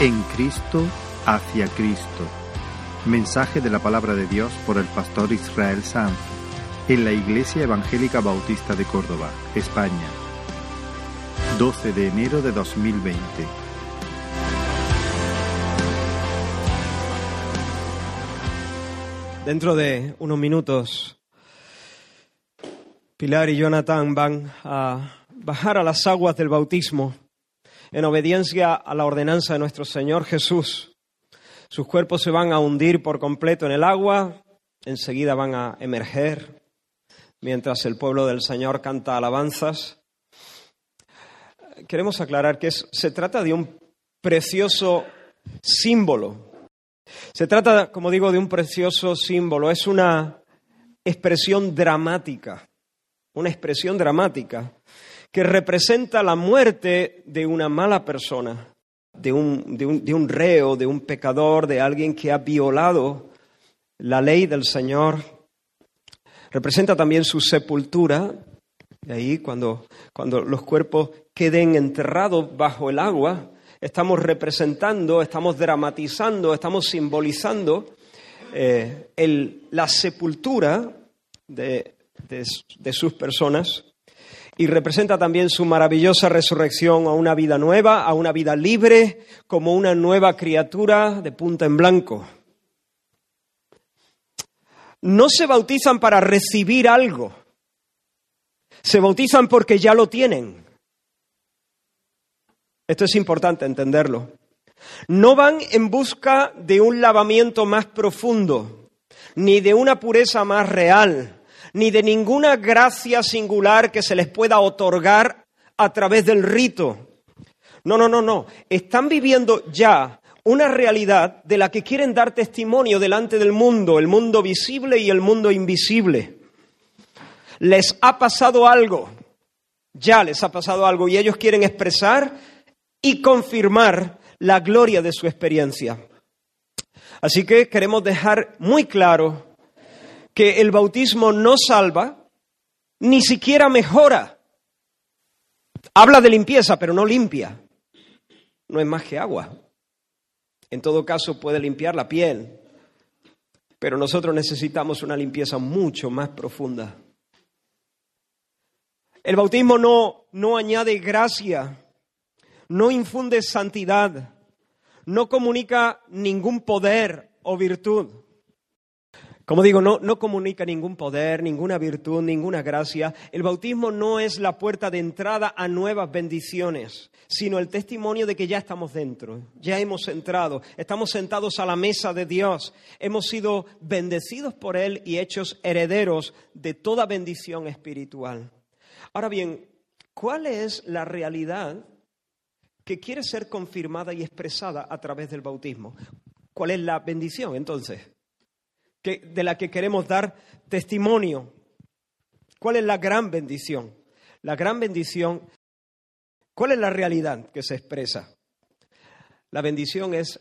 En Cristo, hacia Cristo. Mensaje de la palabra de Dios por el pastor Israel Sanz en la Iglesia Evangélica Bautista de Córdoba, España. 12 de enero de 2020. Dentro de unos minutos, Pilar y Jonathan van a bajar a las aguas del bautismo en obediencia a la ordenanza de nuestro Señor Jesús. Sus cuerpos se van a hundir por completo en el agua, enseguida van a emerger, mientras el pueblo del Señor canta alabanzas. Queremos aclarar que se trata de un precioso símbolo. Se trata, como digo, de un precioso símbolo. Es una expresión dramática, una expresión dramática que representa la muerte de una mala persona, de un, de un, reo, de un pecador, de alguien que ha violado la ley del Señor. Representa también su sepultura, y ahí cuando, cuando los cuerpos queden enterrados bajo el agua, estamos representando, estamos dramatizando, estamos simbolizando eh, la sepultura de, de sus personas y representa también su maravillosa resurrección a una vida nueva, a una vida libre, como una nueva criatura de punta en blanco. No se bautizan para recibir algo, se bautizan porque ya lo tienen. Esto es importante entenderlo. No van en busca de un lavamiento más profundo, ni de una pureza más real, ni de ninguna gracia singular que se les pueda otorgar a través del rito. No, no, no, no. Están viviendo ya una realidad de la que quieren dar testimonio delante del mundo, el mundo visible y el mundo invisible. Les ha pasado algo, ya les ha pasado algo y ellos quieren expresar y confirmar la gloria de su experiencia. Así que queremos dejar muy claro que el bautismo no salva, ni siquiera mejora. Habla de limpieza, pero no limpia. No es más que agua. En todo caso puede limpiar la piel, pero nosotros necesitamos una limpieza mucho más profunda. El bautismo no, no añade gracia, no infunde santidad, no comunica ningún poder o virtud. Como digo, no, no, comunica ningún poder, ninguna virtud, ninguna gracia. El bautismo no es la puerta de entrada a nuevas bendiciones, sino el testimonio de que ya estamos dentro, ya hemos entrado, estamos sentados a la mesa de Dios, hemos sido bendecidos por Él y hechos herederos de toda bendición espiritual. Ahora bien, ¿cuál es la realidad que quiere ser confirmada y expresada a través del bautismo? ¿Cuál es la bendición entonces? De la que queremos dar testimonio. ¿Cuál es la gran bendición? La gran bendición, ¿cuál es la realidad que se expresa? La bendición es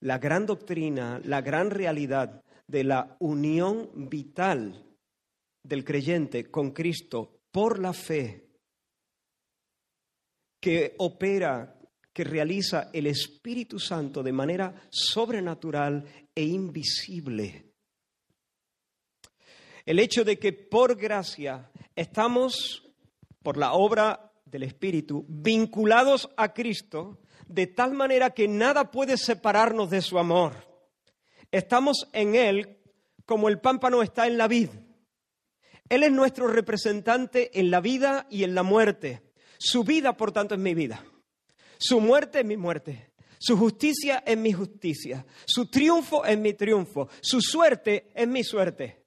la gran doctrina, la gran realidad de la unión vital del creyente con Cristo por la fe que opera, que realiza el Espíritu Santo de manera sobrenatural e invisible el hecho de que por gracia estamos, por la obra del Espíritu, vinculados a Cristo, de tal manera que nada puede separarnos de su amor. Estamos en Él como el pámpano está en la vid. Él es nuestro representante en la vida y en la muerte. Su vida, por tanto, es mi vida. Su muerte es mi muerte. Su justicia es mi justicia. Su triunfo es mi triunfo. Su suerte es mi suerte.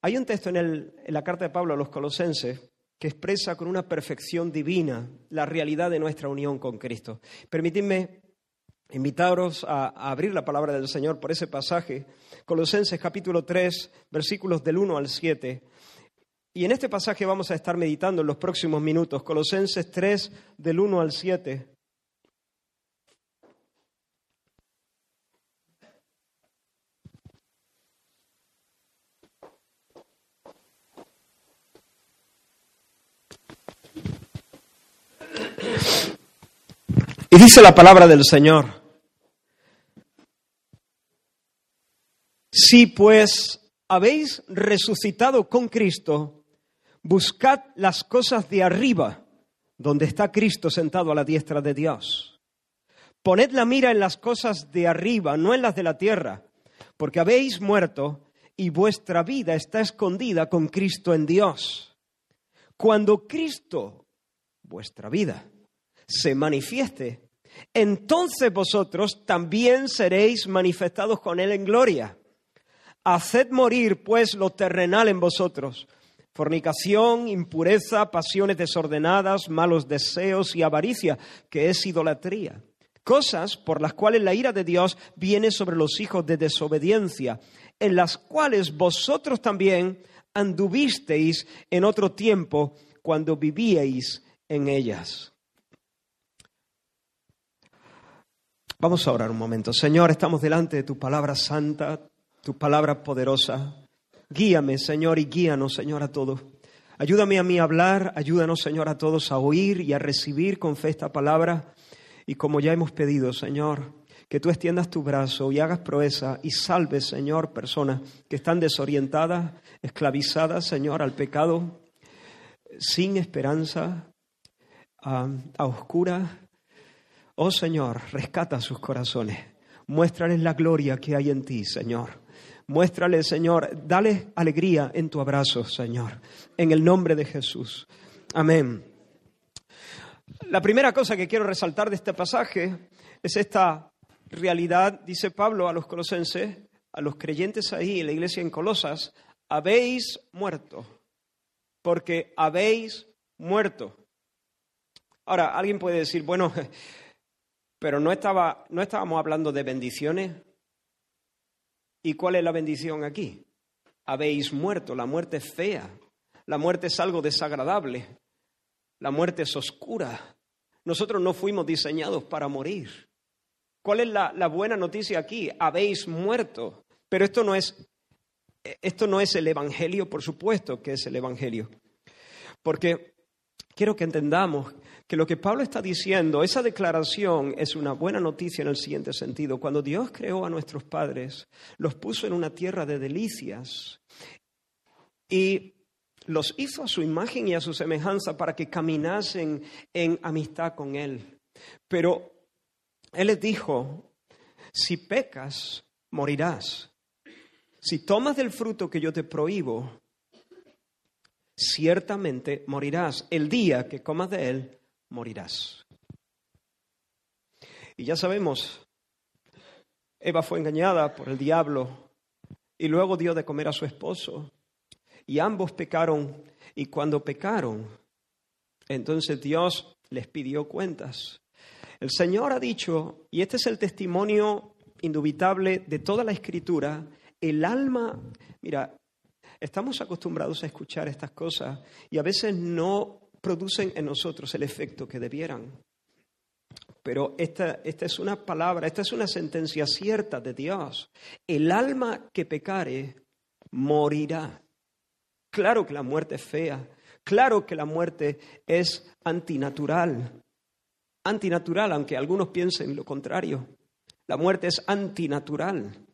Hay un texto en, la carta de Pablo a los colosenses que expresa con una perfección divina la realidad de nuestra unión con Cristo. Permitidme invitaros a, a, abrir la palabra del Señor por ese pasaje, Colosenses capítulo 3, versículos del 1 al 7. Y en este pasaje vamos a estar meditando en los próximos minutos, Colosenses 3, del 1 al 7. Y dice la palabra del Señor, si pues habéis resucitado con Cristo, buscad las cosas de arriba, donde está Cristo sentado a la diestra de Dios. Poned la mira en las cosas de arriba, no en las de la tierra, porque habéis muerto y vuestra vida está escondida con Cristo en Dios. Cuando Cristo, vuestra vida, se manifieste, entonces vosotros también seréis manifestados con Él en gloria. Haced morir, pues, lo terrenal en vosotros, fornicación, impureza, pasiones desordenadas, malos deseos y avaricia, que es idolatría. Cosas por las cuales la ira de Dios viene sobre los hijos de desobediencia, en las cuales vosotros también anduvisteis en otro tiempo cuando vivíais en ellas. Vamos a orar un momento. Señor, estamos delante de tu palabra santa, tu palabra poderosa. Guíame, Señor, y guíanos, Señor, a todos. Ayúdame a mí a hablar, ayúdanos, Señor, a todos a oír y a recibir con fe esta palabra. Y como ya hemos pedido, Señor, que tú extiendas tu brazo y hagas proeza y salves, Señor, personas que están desorientadas, esclavizadas, Señor, al pecado, sin esperanza, a, a oscuras, Oh Señor, rescata sus corazones. Muéstrales la gloria que hay en ti, Señor. Muéstrales, Señor, dale alegría en tu abrazo, Señor. En el nombre de Jesús. Amén. La primera cosa que quiero resaltar de este pasaje es esta realidad, dice Pablo a los colosenses, a los creyentes ahí en la iglesia en Colosas, habéis muerto, porque habéis muerto. Ahora, alguien puede decir, bueno, pero no, estaba, no estábamos hablando de bendiciones. ¿Y cuál es la bendición aquí? Habéis muerto, la muerte es fea, la muerte es algo desagradable, la muerte es oscura. Nosotros no fuimos diseñados para morir. ¿Cuál es la, la buena noticia aquí? Habéis muerto. Pero esto no es esto no es el Evangelio, por supuesto que es el Evangelio. Porque quiero que entendamos que lo que Pablo está diciendo, esa declaración es una buena noticia en el siguiente sentido. Cuando Dios creó a nuestros padres, los puso en una tierra de delicias y los hizo a su imagen y a su semejanza para que caminasen en amistad con Él. Pero Él les dijo, si pecas, morirás. Si tomas del fruto que yo te prohíbo, ciertamente morirás. El día que comas de él, morirás. Y ya sabemos, Eva fue engañada por el diablo y luego dio de comer a su esposo. Y ambos pecaron y cuando pecaron, entonces Dios les pidió cuentas. El Señor ha dicho, y este es el testimonio indubitable de toda la escritura, el alma, mira, estamos acostumbrados a escuchar estas cosas y a veces no producen en nosotros el efecto que debieran. Pero esta, esta es una palabra, esta es una sentencia cierta de Dios. El alma que pecare morirá. Claro que la muerte es fea, claro que la muerte es antinatural. Antinatural, aunque algunos piensen lo contrario. La muerte es antinatural.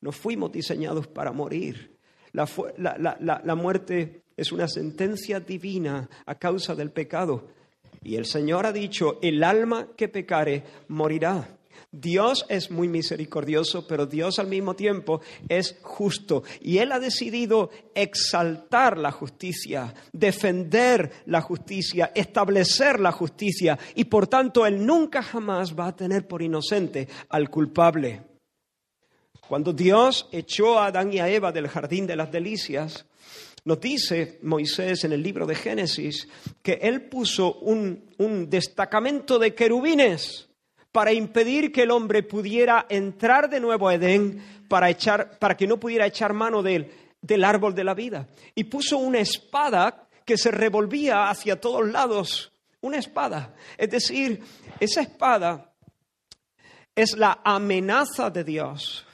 No fuimos diseñados para morir. La, muerte es una sentencia divina a causa del pecado. Y el Señor ha dicho, el alma que pecare morirá. Dios es muy misericordioso, pero Dios al mismo tiempo es justo. Y Él ha decidido exaltar la justicia, defender la justicia, establecer la justicia. Y por tanto, Él nunca jamás va a tener por inocente al culpable. Cuando Dios echó a Adán y a Eva del jardín de las delicias, nos dice Moisés en el libro de Génesis que él puso un, destacamento de querubines para impedir que el hombre pudiera entrar de nuevo a Edén para, echar, para que no pudiera echar mano del, del árbol de la vida. Y puso una espada que se revolvía hacia todos lados, una espada. Es decir, esa espada es la amenaza de Dios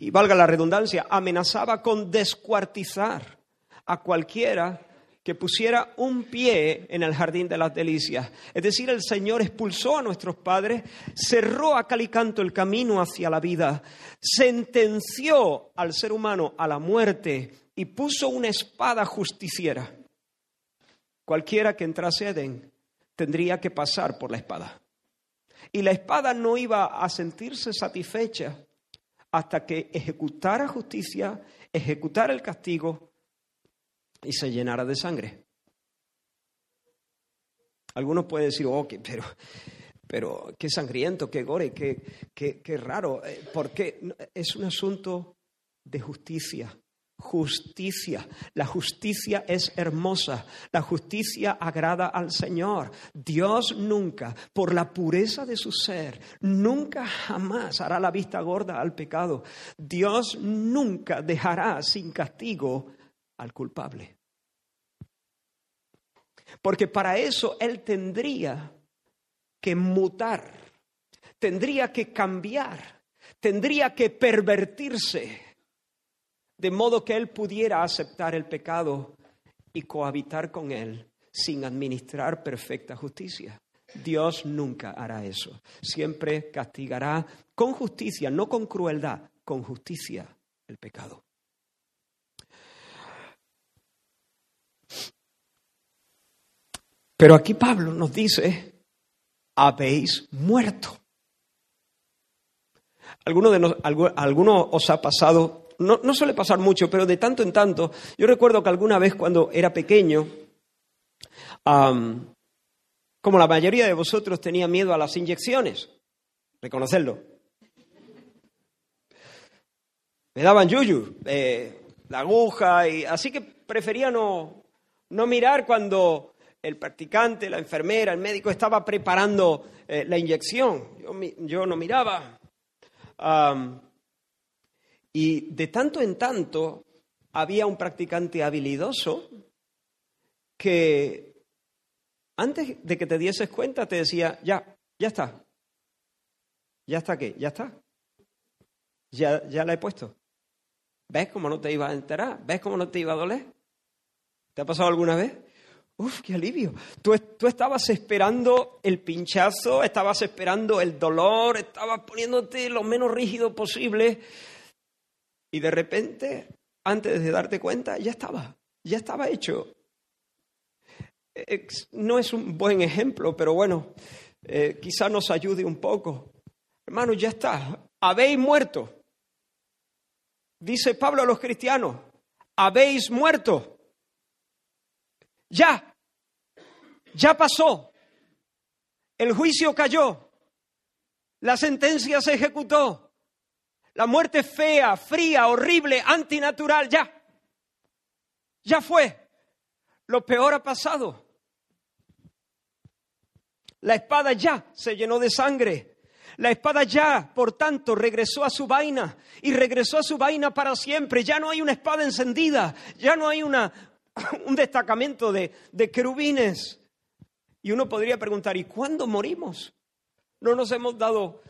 y valga la redundancia, amenazaba con descuartizar a cualquiera que pusiera un pie en el jardín de las delicias. Es decir, el Señor expulsó a nuestros padres, cerró a cal y canto el camino hacia la vida, sentenció al ser humano a la muerte y puso una espada justiciera. Cualquiera que entrase a Edén tendría que pasar por la espada. Y la espada no iba a sentirse satisfecha hasta que ejecutara justicia, ejecutara el castigo y se llenara de sangre. Algunos pueden decir, oh, pero, pero qué sangriento, qué gore, qué, qué, qué raro. Eh, porque es un asunto de justicia. Justicia. La justicia es hermosa. La justicia agrada al Señor. Dios nunca, por la pureza de su ser, nunca jamás hará la vista gorda al pecado. Dios nunca dejará sin castigo al culpable. Porque para eso Él tendría que mutar, tendría que cambiar, tendría que pervertirse, de modo que Él pudiera aceptar el pecado y cohabitar con Él sin administrar perfecta justicia. Dios nunca hará eso. Siempre castigará con justicia, no con crueldad, con justicia el pecado. Pero aquí Pablo nos dice, habéis muerto. ¿Alguno, de alguno os ha pasado, no, suele pasar mucho, pero de tanto en tanto, yo recuerdo que alguna vez cuando era pequeño, como la mayoría de vosotros tenía miedo a las inyecciones, reconocerlo. Me daban yuyu, eh, la aguja, y así que prefería no, no mirar cuando el practicante, la enfermera, el médico estaba preparando eh, la inyección. Yo, no miraba. Y de tanto en tanto había un practicante habilidoso que antes de que te dieses cuenta te decía, ya, ya está. ¿Ya está qué? Ya está. Ya, ya la he puesto. ¿Ves cómo no te iba a enterar? ¿Ves cómo no te iba a doler? ¿Te ha pasado alguna vez? Uf, qué alivio. Tú, estabas esperando el pinchazo, estabas esperando el dolor, estabas poniéndote lo menos rígido posible y de repente, antes de darte cuenta, ya estaba, ya estaba hecho. No es un buen ejemplo, pero bueno, eh, quizá nos ayude un poco. Hermano, ya está, habéis muerto. Dice Pablo a los cristianos, habéis muerto. Ya, ya pasó. El juicio cayó. La sentencia se ejecutó. La muerte fea, fría, horrible, antinatural, ya. Ya fue. Lo peor ha pasado. La espada ya se llenó de sangre. La espada ya, por tanto, regresó a su vaina y regresó a su vaina para siempre. Ya no hay una espada encendida, ya no hay una, un destacamento de, de querubines. Y uno podría preguntar, ¿y cuándo morimos? No nos hemos dado...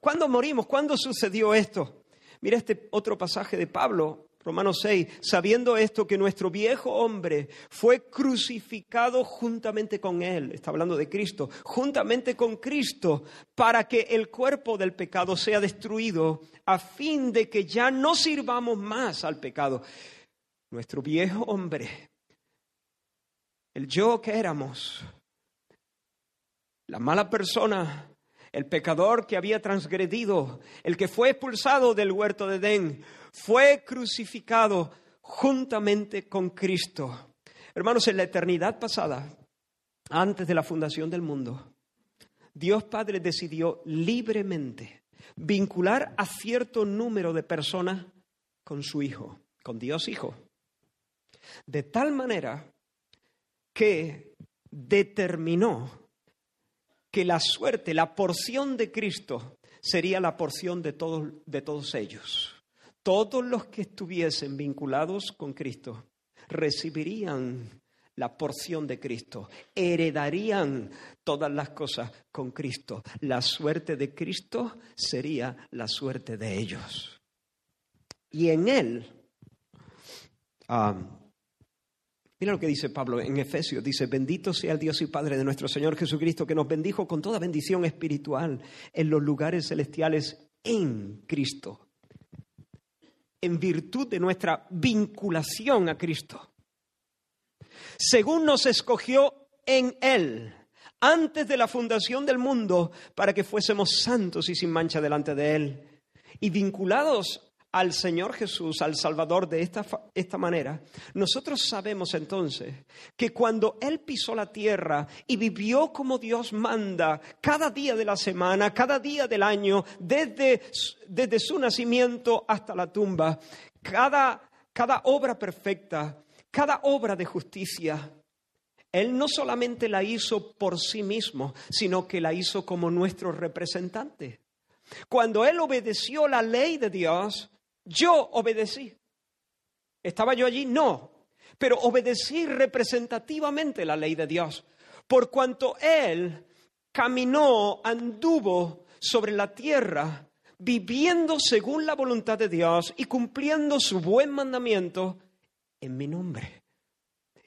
¿Cuándo morimos? ¿Cuándo sucedió esto? Mira este otro pasaje de Pablo, Romanos 6, sabiendo esto que nuestro viejo hombre fue crucificado juntamente con él, está hablando de Cristo, juntamente con Cristo, para que el cuerpo del pecado sea destruido, a fin de que ya no sirvamos más al pecado nuestro viejo hombre, el yo que éramos, la mala persona, el pecador que había transgredido, el que fue expulsado del huerto de Edén, fue crucificado juntamente con Cristo. Hermanos, en la eternidad pasada, antes de la fundación del mundo, Dios Padre decidió libremente vincular a cierto número de personas con su Hijo, con Dios Hijo. De tal manera que determinó que la suerte, la porción de Cristo sería la porción de todos, de todos ellos. Todos los que estuviesen vinculados con Cristo recibirían la porción de Cristo, heredarían todas las cosas con Cristo. La suerte de Cristo sería la suerte de ellos. Y en Él Mira lo que dice Pablo en Efesios. Dice, bendito sea el Dios y Padre de nuestro Señor Jesucristo, que nos bendijo con toda bendición espiritual en los lugares celestiales en Cristo, en virtud de nuestra vinculación a Cristo. Según nos escogió en Él, antes de la fundación del mundo, para que fuésemos santos y sin mancha delante de Él, y vinculados al Señor Jesús, al Salvador, de esta, esta, manera, nosotros sabemos entonces que cuando Él pisó la tierra y vivió como Dios manda, cada día de la semana, cada día del año, desde, desde su nacimiento hasta la tumba, cada, cada obra perfecta, cada obra de justicia, Él no solamente la hizo por sí mismo, sino que la hizo como nuestro representante. Cuando Él obedeció la ley de Dios, yo obedecí. ¿Estaba yo allí? No. Pero obedecí representativamente la ley de Dios. Por cuanto Él caminó, anduvo sobre la tierra, viviendo según la voluntad de Dios y cumpliendo su buen mandamiento en mi nombre.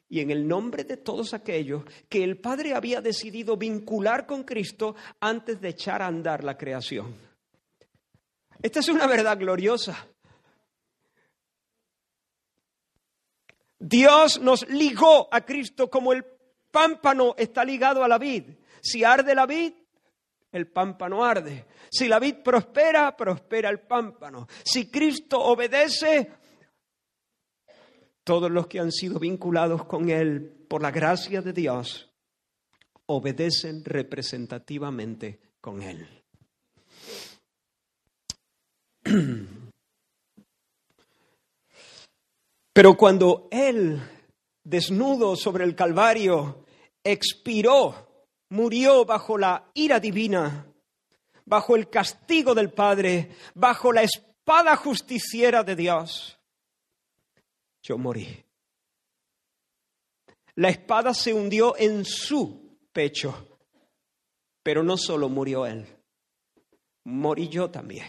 Y en el nombre de todos aquellos que el Padre había decidido vincular con Cristo antes de echar a andar la creación. Esta es una verdad gloriosa. Dios nos ligó a Cristo como el pámpano está ligado a la vid. Si arde la vid, el pámpano arde. Si la vid prospera, prospera el pámpano. Si Cristo obedece, todos los que han sido vinculados con Él por la gracia de Dios obedecen representativamente con Él. Pero cuando Él, desnudo sobre el Calvario, expiró, murió bajo la ira divina, bajo el castigo del Padre, bajo la espada justiciera de Dios, yo morí. La espada se hundió en su pecho, pero no solo murió Él, morí yo también.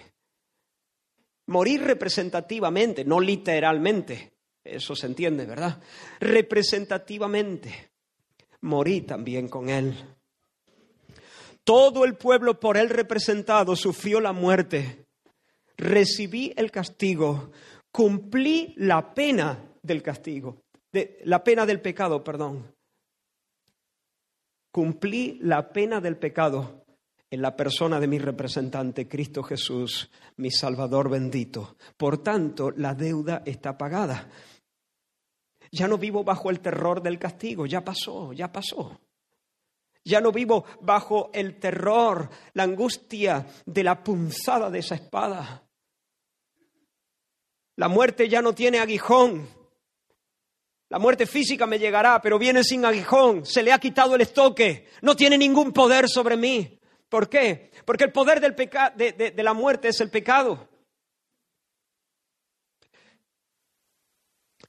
Morí representativamente, no literalmente. Eso se entiende, ¿verdad? Representativamente, morí también con Él. Todo el pueblo por Él representado sufrió la muerte. Recibí el castigo, cumplí la pena del castigo, la pena del pecado, perdón. Cumplí la pena del pecado en la persona de mi representante, Cristo Jesús, mi Salvador bendito. Por tanto, la deuda está pagada. Ya no vivo bajo el terror del castigo, ya pasó, ya pasó. Ya no vivo bajo el terror, la angustia de la punzada de esa espada. La muerte ya no tiene aguijón. La muerte física me llegará, pero viene sin aguijón. Se le ha quitado el estoque. No tiene ningún poder sobre mí. ¿Por qué? Porque el poder del de, de la muerte es el pecado.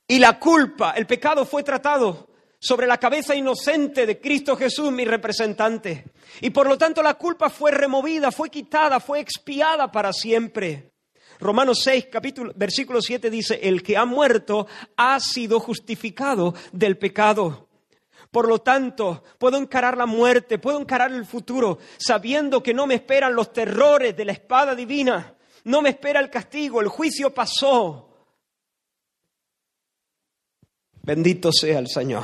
Y la culpa, el pecado fue tratado sobre la cabeza inocente de Cristo Jesús, mi representante. Y por lo tanto la culpa fue removida, fue quitada, fue expiada para siempre. Romanos 6, capítulo, versículo 7 dice, el que ha muerto ha sido justificado del pecado. Por lo tanto, puedo encarar la muerte, puedo encarar el futuro, sabiendo que no me esperan los terrores de la espada divina, no me espera el castigo, el juicio pasó. Bendito sea el Señor.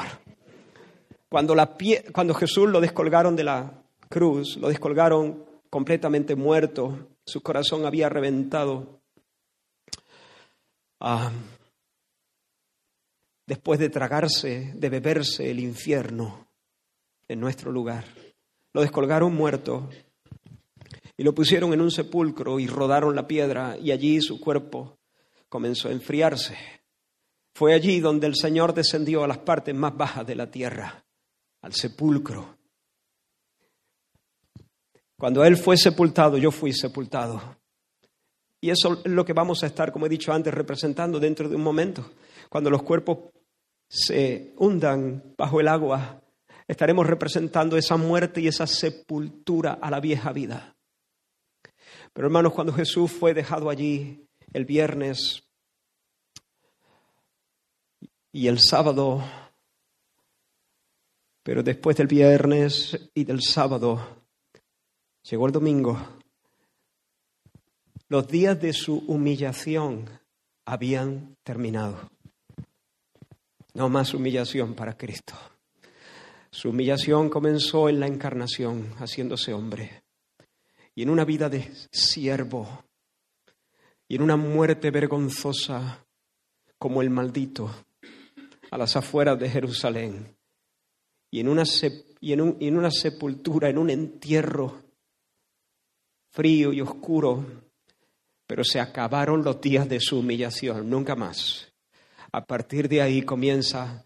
Cuando, la cuando Jesús lo descolgaron de la cruz, lo descolgaron completamente muerto, su corazón había reventado. Ah, después de tragarse, de beberse el infierno en nuestro lugar. Lo descolgaron muerto y lo pusieron en un sepulcro y rodaron la piedra y allí su cuerpo comenzó a enfriarse. Fue allí donde el Señor descendió a las partes más bajas de la tierra, al sepulcro. Cuando Él fue sepultado, yo fui sepultado. Y eso es lo que vamos a estar, como he dicho antes, representando dentro de un momento. Cuando los cuerpos se hundan bajo el agua, estaremos representando esa muerte y esa sepultura a la vieja vida. Pero hermanos, cuando Jesús fue dejado allí el viernes y el sábado Pero después del viernes y del sábado, llegó el domingo. Los días de su humillación habían terminado. No más humillación para Cristo. Su humillación comenzó en la encarnación, haciéndose hombre, y en una vida de siervo, y en una muerte vergonzosa como el maldito, a las afueras de Jerusalén, y en una, y en, en una sepultura, en un entierro frío y oscuro, pero se acabaron los días de su humillación, nunca más. A partir de ahí comienza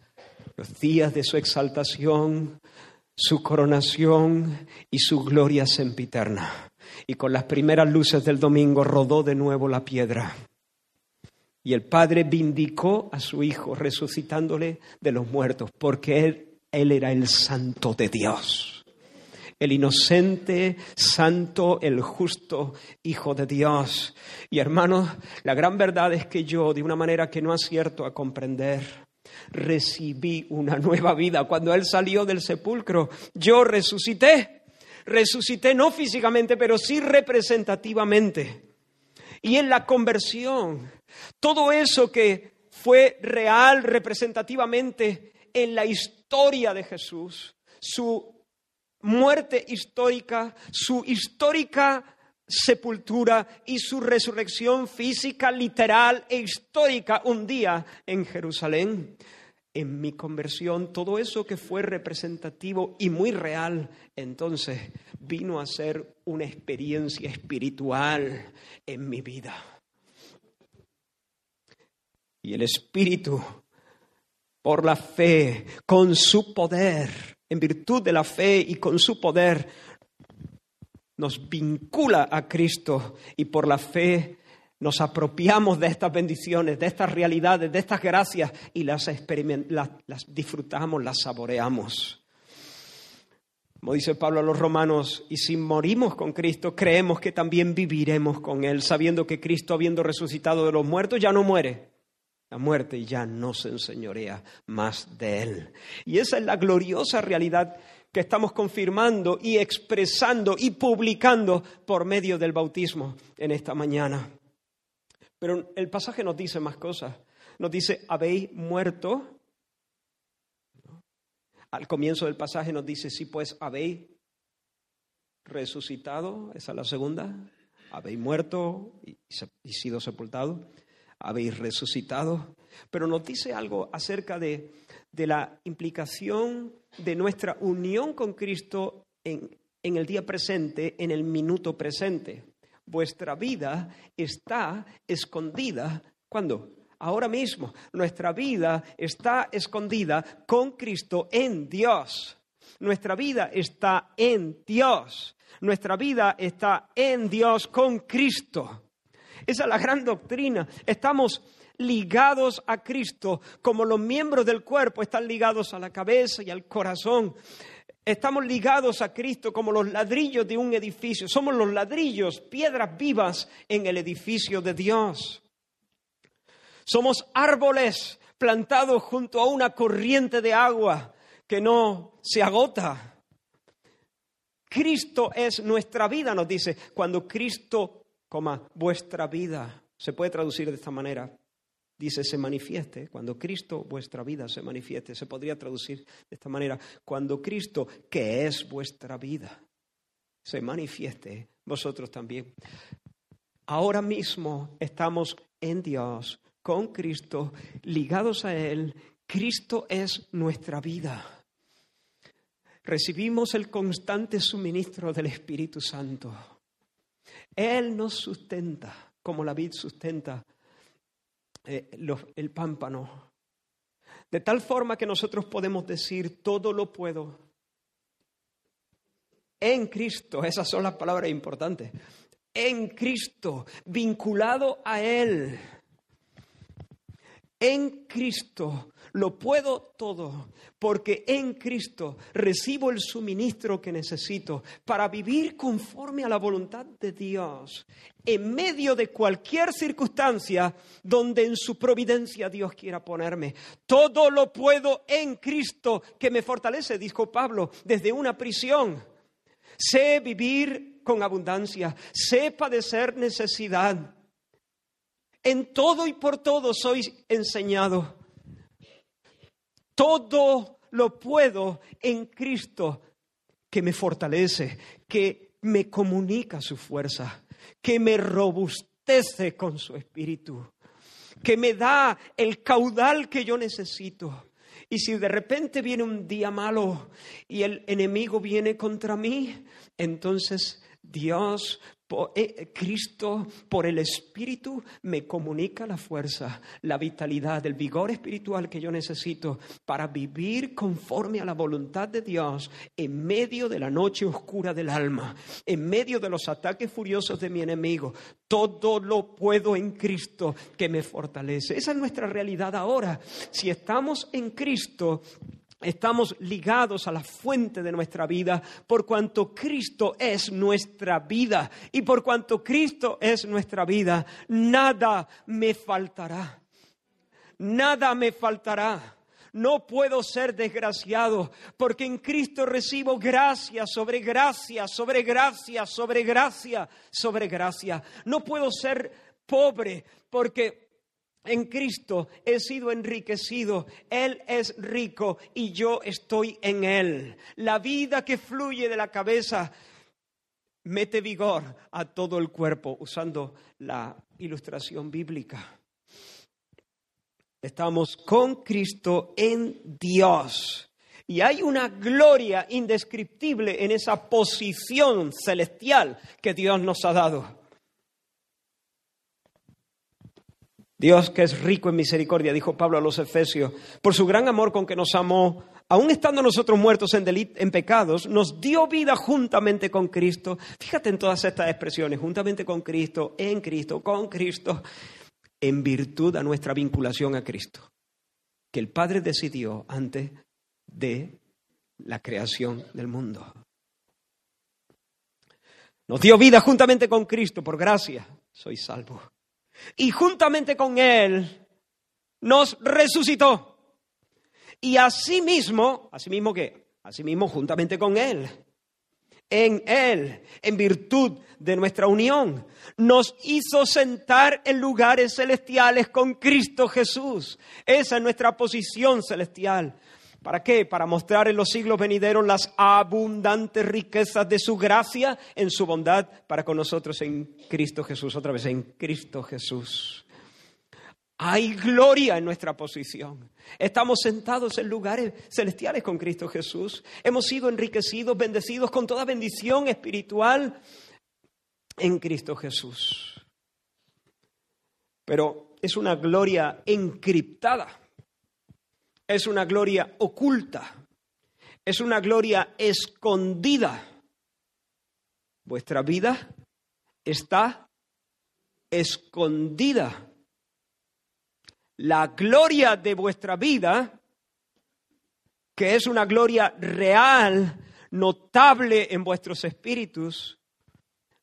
los días de su exaltación, su coronación y su gloria sempiterna. Y con las primeras luces del domingo rodó de nuevo la piedra. Y el Padre vindicó a su Hijo, resucitándole de los muertos, porque él, era el santo de Dios el inocente, santo, el justo Hijo de Dios. Y hermanos, la gran verdad es que yo, de una manera que no acierto a comprender, recibí una nueva vida. Cuando Él salió del sepulcro, yo resucité. Resucité no físicamente, pero sí representativamente. Y en la conversión, todo eso que fue real representativamente en la historia de Jesús, su muerte histórica, su histórica sepultura y su resurrección física, literal e histórica un día en Jerusalén. En mi conversión, todo eso que fue representativo y muy real, entonces vino a ser una experiencia espiritual en mi vida. Y el Espíritu, por la fe, con su poder, en virtud de la fe y con su poder, nos vincula a Cristo y por la fe nos apropiamos de estas bendiciones, de estas realidades, de estas gracias y las, las, disfrutamos, las saboreamos. Como dice Pablo a los romanos, y si morimos con Cristo, creemos que también viviremos con Él, sabiendo que Cristo, habiendo resucitado de los muertos, ya no muere. La muerte ya no se enseñorea más de Él. Y esa es la gloriosa realidad que estamos confirmando y expresando y publicando por medio del bautismo en esta mañana. Pero el pasaje nos dice más cosas. Nos dice, habéis muerto. Al comienzo del pasaje nos dice, sí, pues habéis resucitado. Esa es la segunda. Habéis muerto y, y sido sepultado. Habéis resucitado. Pero nos dice algo acerca de, de la implicación de nuestra unión con Cristo en, en el día presente, en el minuto presente. Vuestra vida está escondida. ¿Cuándo? Ahora mismo. Nuestra vida está escondida con Cristo en Dios. Nuestra vida está en Dios. Nuestra vida está en Dios con Cristo. Esa es la gran doctrina. Estamos ligados a Cristo, como los miembros del cuerpo están ligados a la cabeza y al corazón. Estamos ligados a Cristo como los ladrillos de un edificio. Somos los ladrillos, piedras vivas en el edificio de Dios. Somos árboles plantados junto a una corriente de agua que no se agota. Cristo es nuestra vida, nos dice. Cuando Cristo, vuestra vida, se puede traducir de esta manera dice se manifieste, cuando Cristo vuestra vida se manifieste, se podría traducir de esta manera, cuando Cristo, que es vuestra vida, se manifieste, vosotros también. Ahora mismo estamos en Dios, con Cristo, ligados a Él. Cristo es nuestra vida. Recibimos el constante suministro del Espíritu Santo. Él nos sustenta, como la vid sustenta eh, el pámpano. De tal forma que nosotros podemos decir, todo lo puedo en Cristo. Esas son las palabras importantes. En Cristo, vinculado a Él. En Cristo lo puedo todo, porque en Cristo recibo el suministro que necesito para vivir conforme a la voluntad de Dios, en medio de cualquier circunstancia donde en su providencia Dios quiera ponerme. Todo lo puedo en Cristo que me fortalece, dijo Pablo, desde una prisión. Sé vivir con abundancia, sé padecer necesidad. En todo y por todo soy enseñado todo lo puedo en Cristo que me fortalece, que me comunica su fuerza, que me robustece con su espíritu, que me da el caudal que yo necesito. Y si de repente viene un día malo y el enemigo viene contra mí, entonces Dios Cristo por el Espíritu me comunica la fuerza, la vitalidad, el vigor espiritual que yo necesito para vivir conforme a la voluntad de Dios en medio de la noche oscura del alma, en medio de los ataques furiosos de mi enemigo. Todo lo puedo en Cristo que me fortalece. Esa es nuestra realidad ahora. Si estamos en Cristo, Estamos ligados a la fuente de nuestra vida por cuanto Cristo es nuestra vida. Y por cuanto Cristo es nuestra vida, nada me faltará. Nada me faltará. No puedo ser desgraciado porque en Cristo recibo gracia sobre gracia, sobre gracia, sobre gracia, sobre gracia. No puedo ser pobre porque en Cristo he sido enriquecido, Él es rico y yo estoy en Él. La vida que fluye de la cabeza mete vigor a todo el cuerpo, usando la ilustración bíblica. Estamos con Cristo en Dios. Y hay una gloria indescriptible en esa posición celestial que Dios nos ha dado. Dios que es rico en misericordia, dijo Pablo a los Efesios, por su gran amor con que nos amó, aun estando nosotros muertos en, en pecados, nos dio vida juntamente con Cristo. Fíjate en todas estas expresiones, juntamente con Cristo, en Cristo, con Cristo, en virtud a nuestra vinculación a Cristo, que el Padre decidió antes de la creación del mundo. Nos dio vida juntamente con Cristo, por gracia, soy salvo y juntamente con Él nos resucitó. Y asimismo, asimismo qué? Asimismo juntamente con Él, en Él, en virtud de nuestra unión, nos hizo sentar en lugares celestiales con Cristo Jesús. Esa es nuestra posición celestial. ¿Para qué? Para mostrar en los siglos venideros las abundantes riquezas de su gracia en su bondad para con nosotros en Cristo Jesús. Otra vez, en Cristo Jesús. Hay gloria en nuestra posición. Estamos sentados en lugares celestiales con Cristo Jesús. Hemos sido enriquecidos, bendecidos con toda bendición espiritual en Cristo Jesús. Pero es una gloria encriptada es una gloria oculta, es una gloria escondida. Vuestra vida está escondida. La gloria de vuestra vida, que es una gloria real, notable en vuestros espíritus,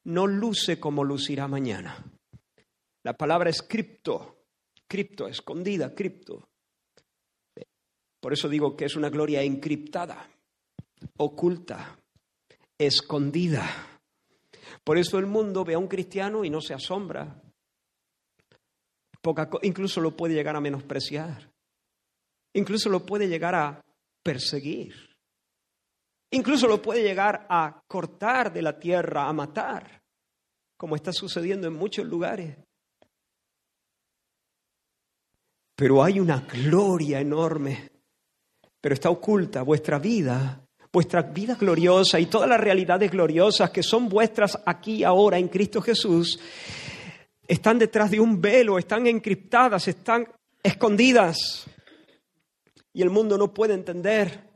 no luce como lucirá mañana. La palabra es cripto, cripto, escondida, cripto. Por eso digo que es una gloria encriptada, oculta, escondida. Por eso el mundo ve a un cristiano y no se asombra. incluso lo puede llegar a menospreciar. Incluso lo puede llegar a perseguir. Incluso lo puede llegar a cortar de la tierra, a matar, como está sucediendo en muchos lugares. Pero hay una gloria enorme pero está oculta vuestra vida, vuestra vida gloriosa y todas las realidades gloriosas que son vuestras aquí ahora en Cristo Jesús, están detrás de un velo, están encriptadas, están escondidas. Y el mundo no puede entender.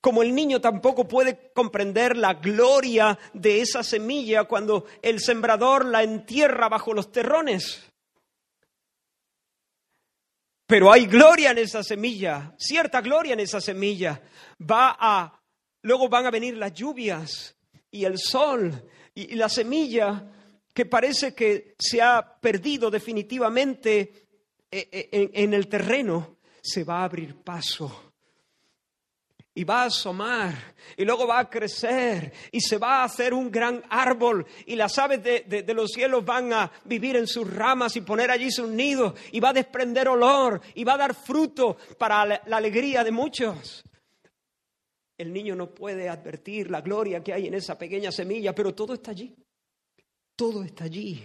Como el niño tampoco puede comprender la gloria de esa semilla cuando el sembrador la entierra bajo los terrones. Pero hay gloria en esa semilla, cierta gloria en esa semilla. Va a, luego van a venir las lluvias y el sol y, la semilla que parece que se ha perdido definitivamente eh, eh, en el terreno, se va a abrir paso y va a asomar y luego va a crecer y se va a hacer un gran árbol y las aves de, los cielos van a vivir en sus ramas y poner allí sus nidos y va a desprender olor y va a dar fruto para la, la alegría de muchos. El niño no puede advertir la gloria que hay en esa pequeña semilla, pero todo está allí. Todo está allí.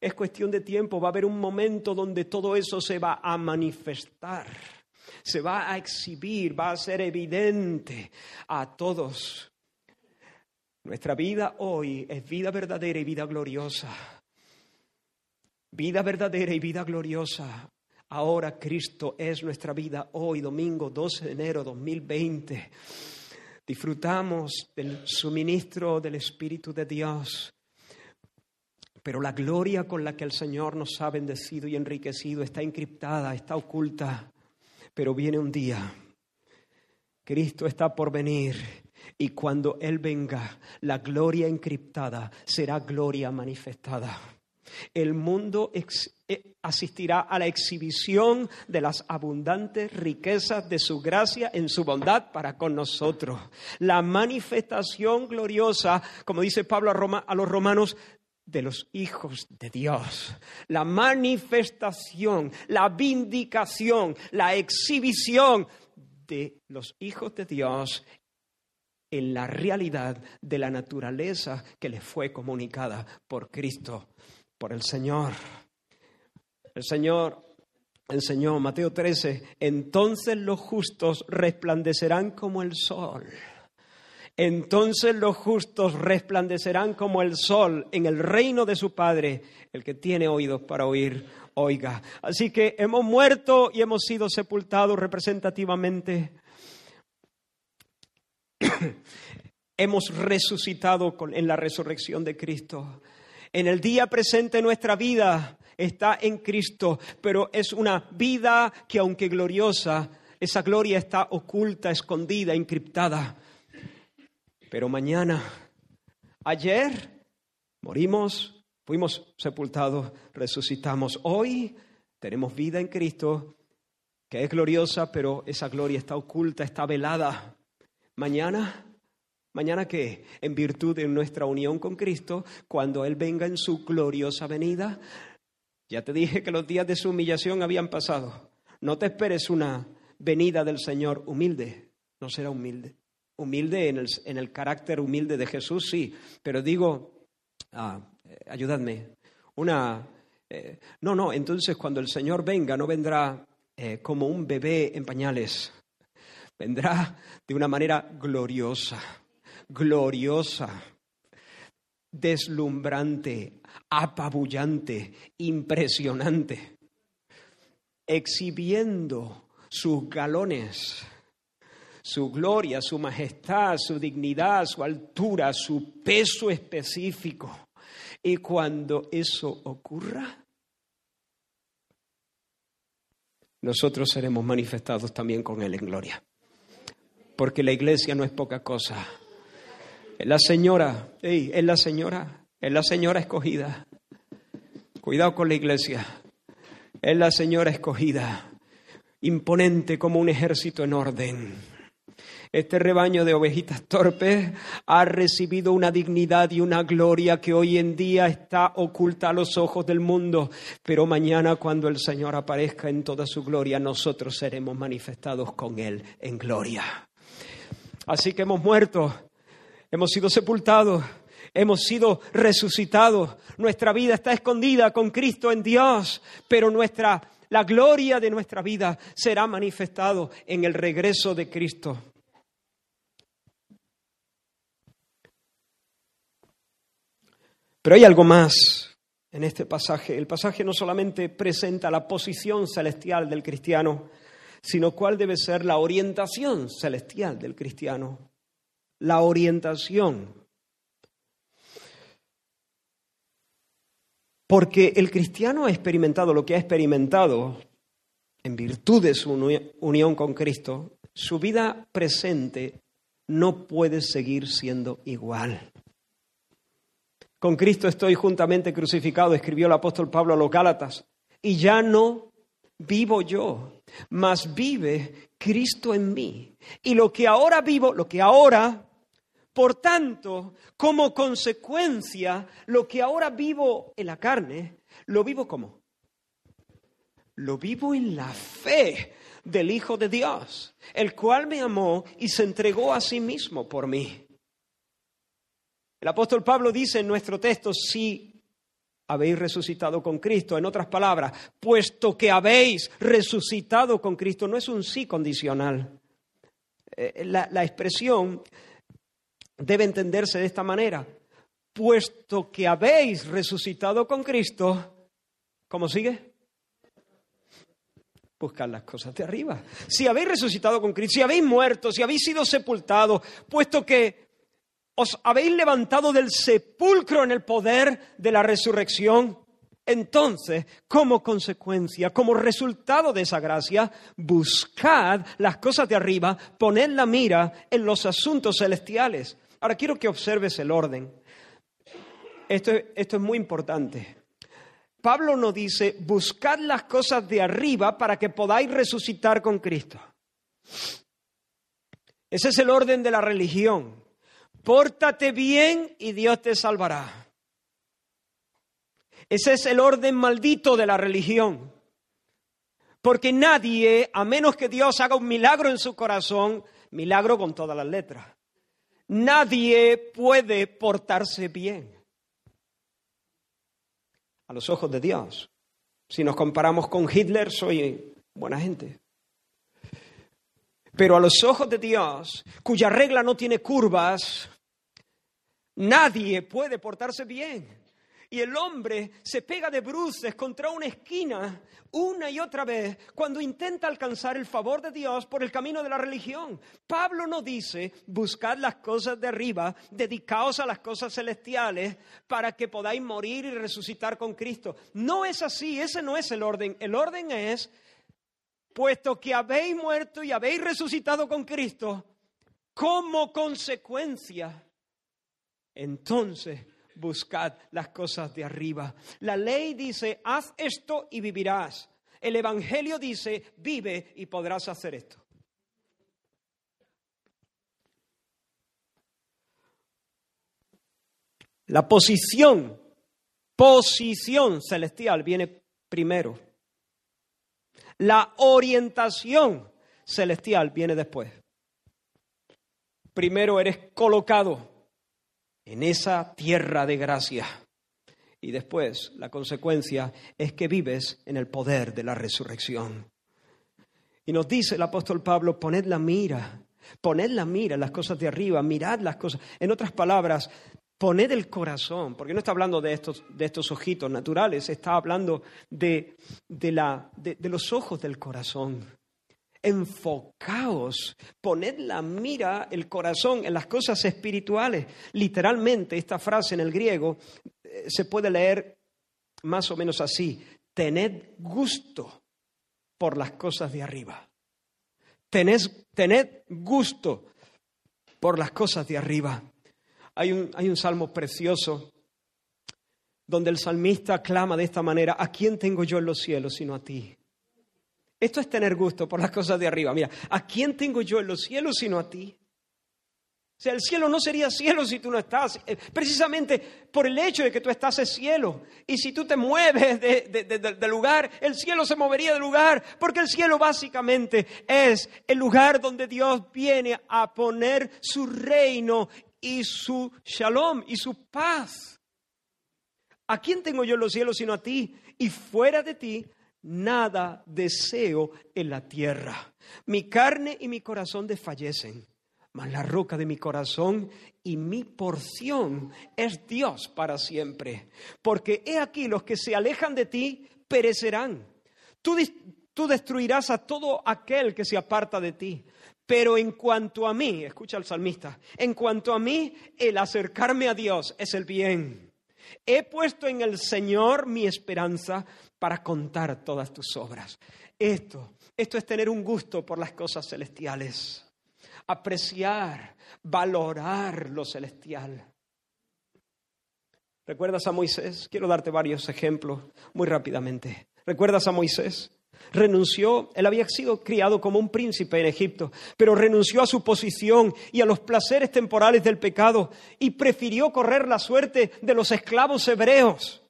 Es cuestión de tiempo. Va a haber un momento donde todo eso se va a manifestar se va a exhibir, va a ser evidente a todos. Nuestra vida hoy es vida verdadera y vida gloriosa. Vida verdadera y vida gloriosa. Ahora Cristo es nuestra vida hoy, domingo 12 de enero 2020. Disfrutamos del suministro del Espíritu de Dios. Pero la gloria con la que el Señor nos ha bendecido y enriquecido está encriptada, está oculta. Pero viene un día, Cristo está por venir y cuando Él venga, la gloria encriptada será gloria manifestada. El mundo eh, asistirá a la exhibición de las abundantes riquezas de su gracia en su bondad para con nosotros. La manifestación gloriosa, como dice Pablo a, los romanos, de los hijos de Dios. La manifestación, la vindicación, la exhibición de los hijos de Dios en la realidad de la naturaleza que les fue comunicada por Cristo, por el Señor. El Señor enseñó, Mateo 13, entonces los justos resplandecerán como el sol entonces los justos resplandecerán como el sol en el reino de su Padre. El que tiene oídos para oír, oiga. Así que hemos muerto y hemos sido sepultados representativamente. hemos resucitado en la resurrección de Cristo. En el día presente nuestra vida está en Cristo, pero es una vida que aunque gloriosa, esa gloria está oculta, escondida, encriptada pero mañana, ayer morimos, fuimos sepultados, resucitamos. Hoy tenemos vida en Cristo, que es gloriosa, pero esa gloria está oculta, está velada. Mañana, mañana qué? En virtud de nuestra unión con Cristo, cuando Él venga en su gloriosa venida, ya te dije que los días de su humillación habían pasado. No te esperes una venida del Señor humilde, no será humilde humilde en el, en el, carácter humilde de Jesús, sí, pero digo, ah, eh, ayúdame, una... Eh, no, no, entonces cuando el Señor venga no vendrá eh, como un bebé en pañales, vendrá de una manera gloriosa, gloriosa, deslumbrante, apabullante, impresionante, exhibiendo sus galones su gloria, su majestad, su dignidad, su altura, su peso específico. Y cuando eso ocurra, nosotros seremos manifestados también con Él en gloria. Porque la iglesia no es poca cosa. Es la señora, es la señora, es la señora escogida. Cuidado con la iglesia. Es la señora escogida, imponente como un ejército en orden este rebaño de ovejitas torpes ha recibido una dignidad y una gloria que hoy en día está oculta a los ojos del mundo, pero mañana cuando el Señor aparezca en toda su gloria, nosotros seremos manifestados con Él en gloria. Así que hemos muerto, hemos sido sepultados, hemos sido resucitados, nuestra vida está escondida con Cristo en Dios, pero nuestra la gloria de nuestra vida será manifestado en el regreso de Cristo. Pero hay algo más en este pasaje. El pasaje no solamente presenta la posición celestial del cristiano, sino cuál debe ser la orientación celestial del cristiano. La orientación. Porque el cristiano ha experimentado lo que ha experimentado en virtud de su unión con Cristo, su vida presente no puede seguir siendo igual. Con Cristo estoy juntamente crucificado, escribió el apóstol Pablo a los Gálatas, y ya no vivo yo, mas vive Cristo en mí. Y lo que ahora vivo, lo que ahora, por tanto, como consecuencia, lo que ahora vivo en la carne, lo vivo como? Lo vivo en la fe del Hijo de Dios, el cual me amó y se entregó a sí mismo por mí. El apóstol Pablo dice en nuestro texto, si habéis resucitado con Cristo, en otras palabras, puesto que habéis resucitado con Cristo, no es un sí condicional. Eh, la, la expresión debe entenderse de esta manera, puesto que habéis resucitado con Cristo, ¿cómo sigue? buscar las cosas de arriba. Si habéis resucitado con Cristo, si habéis muerto, si habéis sido sepultados, puesto que os habéis levantado del sepulcro en el poder de la resurrección, entonces, como consecuencia, como resultado de esa gracia, buscad las cosas de arriba, poned la mira en los asuntos celestiales. Ahora quiero que observes el orden. Esto, esto es muy importante. Pablo nos dice, buscad las cosas de arriba para que podáis resucitar con Cristo. Ese es el orden de la religión. Pórtate bien y Dios te salvará. Ese es el orden maldito de la religión. Porque nadie, a menos que Dios haga un milagro en su corazón, milagro con todas las letras, nadie puede portarse bien a los ojos de Dios. Si nos comparamos con Hitler, soy buena gente. Pero a los ojos de Dios, cuya regla no tiene curvas, nadie puede portarse bien. Y el hombre se pega de bruces contra una esquina una y otra vez cuando intenta alcanzar el favor de Dios por el camino de la religión. Pablo no dice, buscad las cosas de arriba, dedicaos a las cosas celestiales para que podáis morir y resucitar con Cristo. No es así, ese no es el orden. El orden es, puesto que habéis muerto y habéis resucitado con Cristo, como consecuencia, entonces buscad las cosas de arriba. La ley dice, haz esto y vivirás. El Evangelio dice, vive y podrás hacer esto. La posición, posición celestial viene primero. La orientación celestial viene después. Primero eres colocado en esa tierra de gracia. Y después la consecuencia es que vives en el poder de la resurrección. Y nos dice el apóstol Pablo, poned la mira, poned la mira en las cosas de arriba, mirad las cosas. En otras palabras, poned el corazón, porque no está hablando de estos, de estos ojitos naturales, está hablando de, de, la, de los ojos del corazón enfocaos, poned la mira, el corazón en las cosas espirituales. Literalmente, esta frase en el griego eh, se puede leer más o menos así, tened gusto por las cosas de arriba. Tened, tened gusto por las cosas de arriba. Hay un, hay un salmo precioso donde el salmista clama de esta manera, ¿a quién tengo yo en los cielos sino a ti? Esto es tener gusto por las cosas de arriba. Mira, ¿a quién tengo yo en los cielos sino a ti? O sea, el cielo no sería cielo si tú no estás. Eh, precisamente por el hecho de que tú estás en cielo. Y si tú te mueves de, de, lugar, el cielo se movería de lugar. Porque el cielo básicamente es el lugar donde Dios viene a poner su reino y su shalom y su paz. ¿A quién tengo yo en los cielos sino a ti? Y fuera de ti nada deseo en la tierra. Mi carne y mi corazón desfallecen, mas la roca de mi corazón y mi porción es Dios para siempre. Porque he aquí los que se alejan de ti perecerán. Tú, tú destruirás a todo aquel que se aparta de ti. Pero en cuanto a mí, escucha el salmista, en cuanto a mí, el acercarme a Dios es el bien. He puesto en el Señor mi esperanza, para contar todas tus obras. Esto, esto es tener un gusto por las cosas celestiales, apreciar, valorar lo celestial. ¿Recuerdas a Moisés? Quiero darte varios ejemplos muy rápidamente. ¿Recuerdas a Moisés? renunció, él había sido criado como un príncipe en Egipto, pero renunció a su posición y a los placeres temporales del pecado y prefirió correr la suerte de los esclavos hebreos.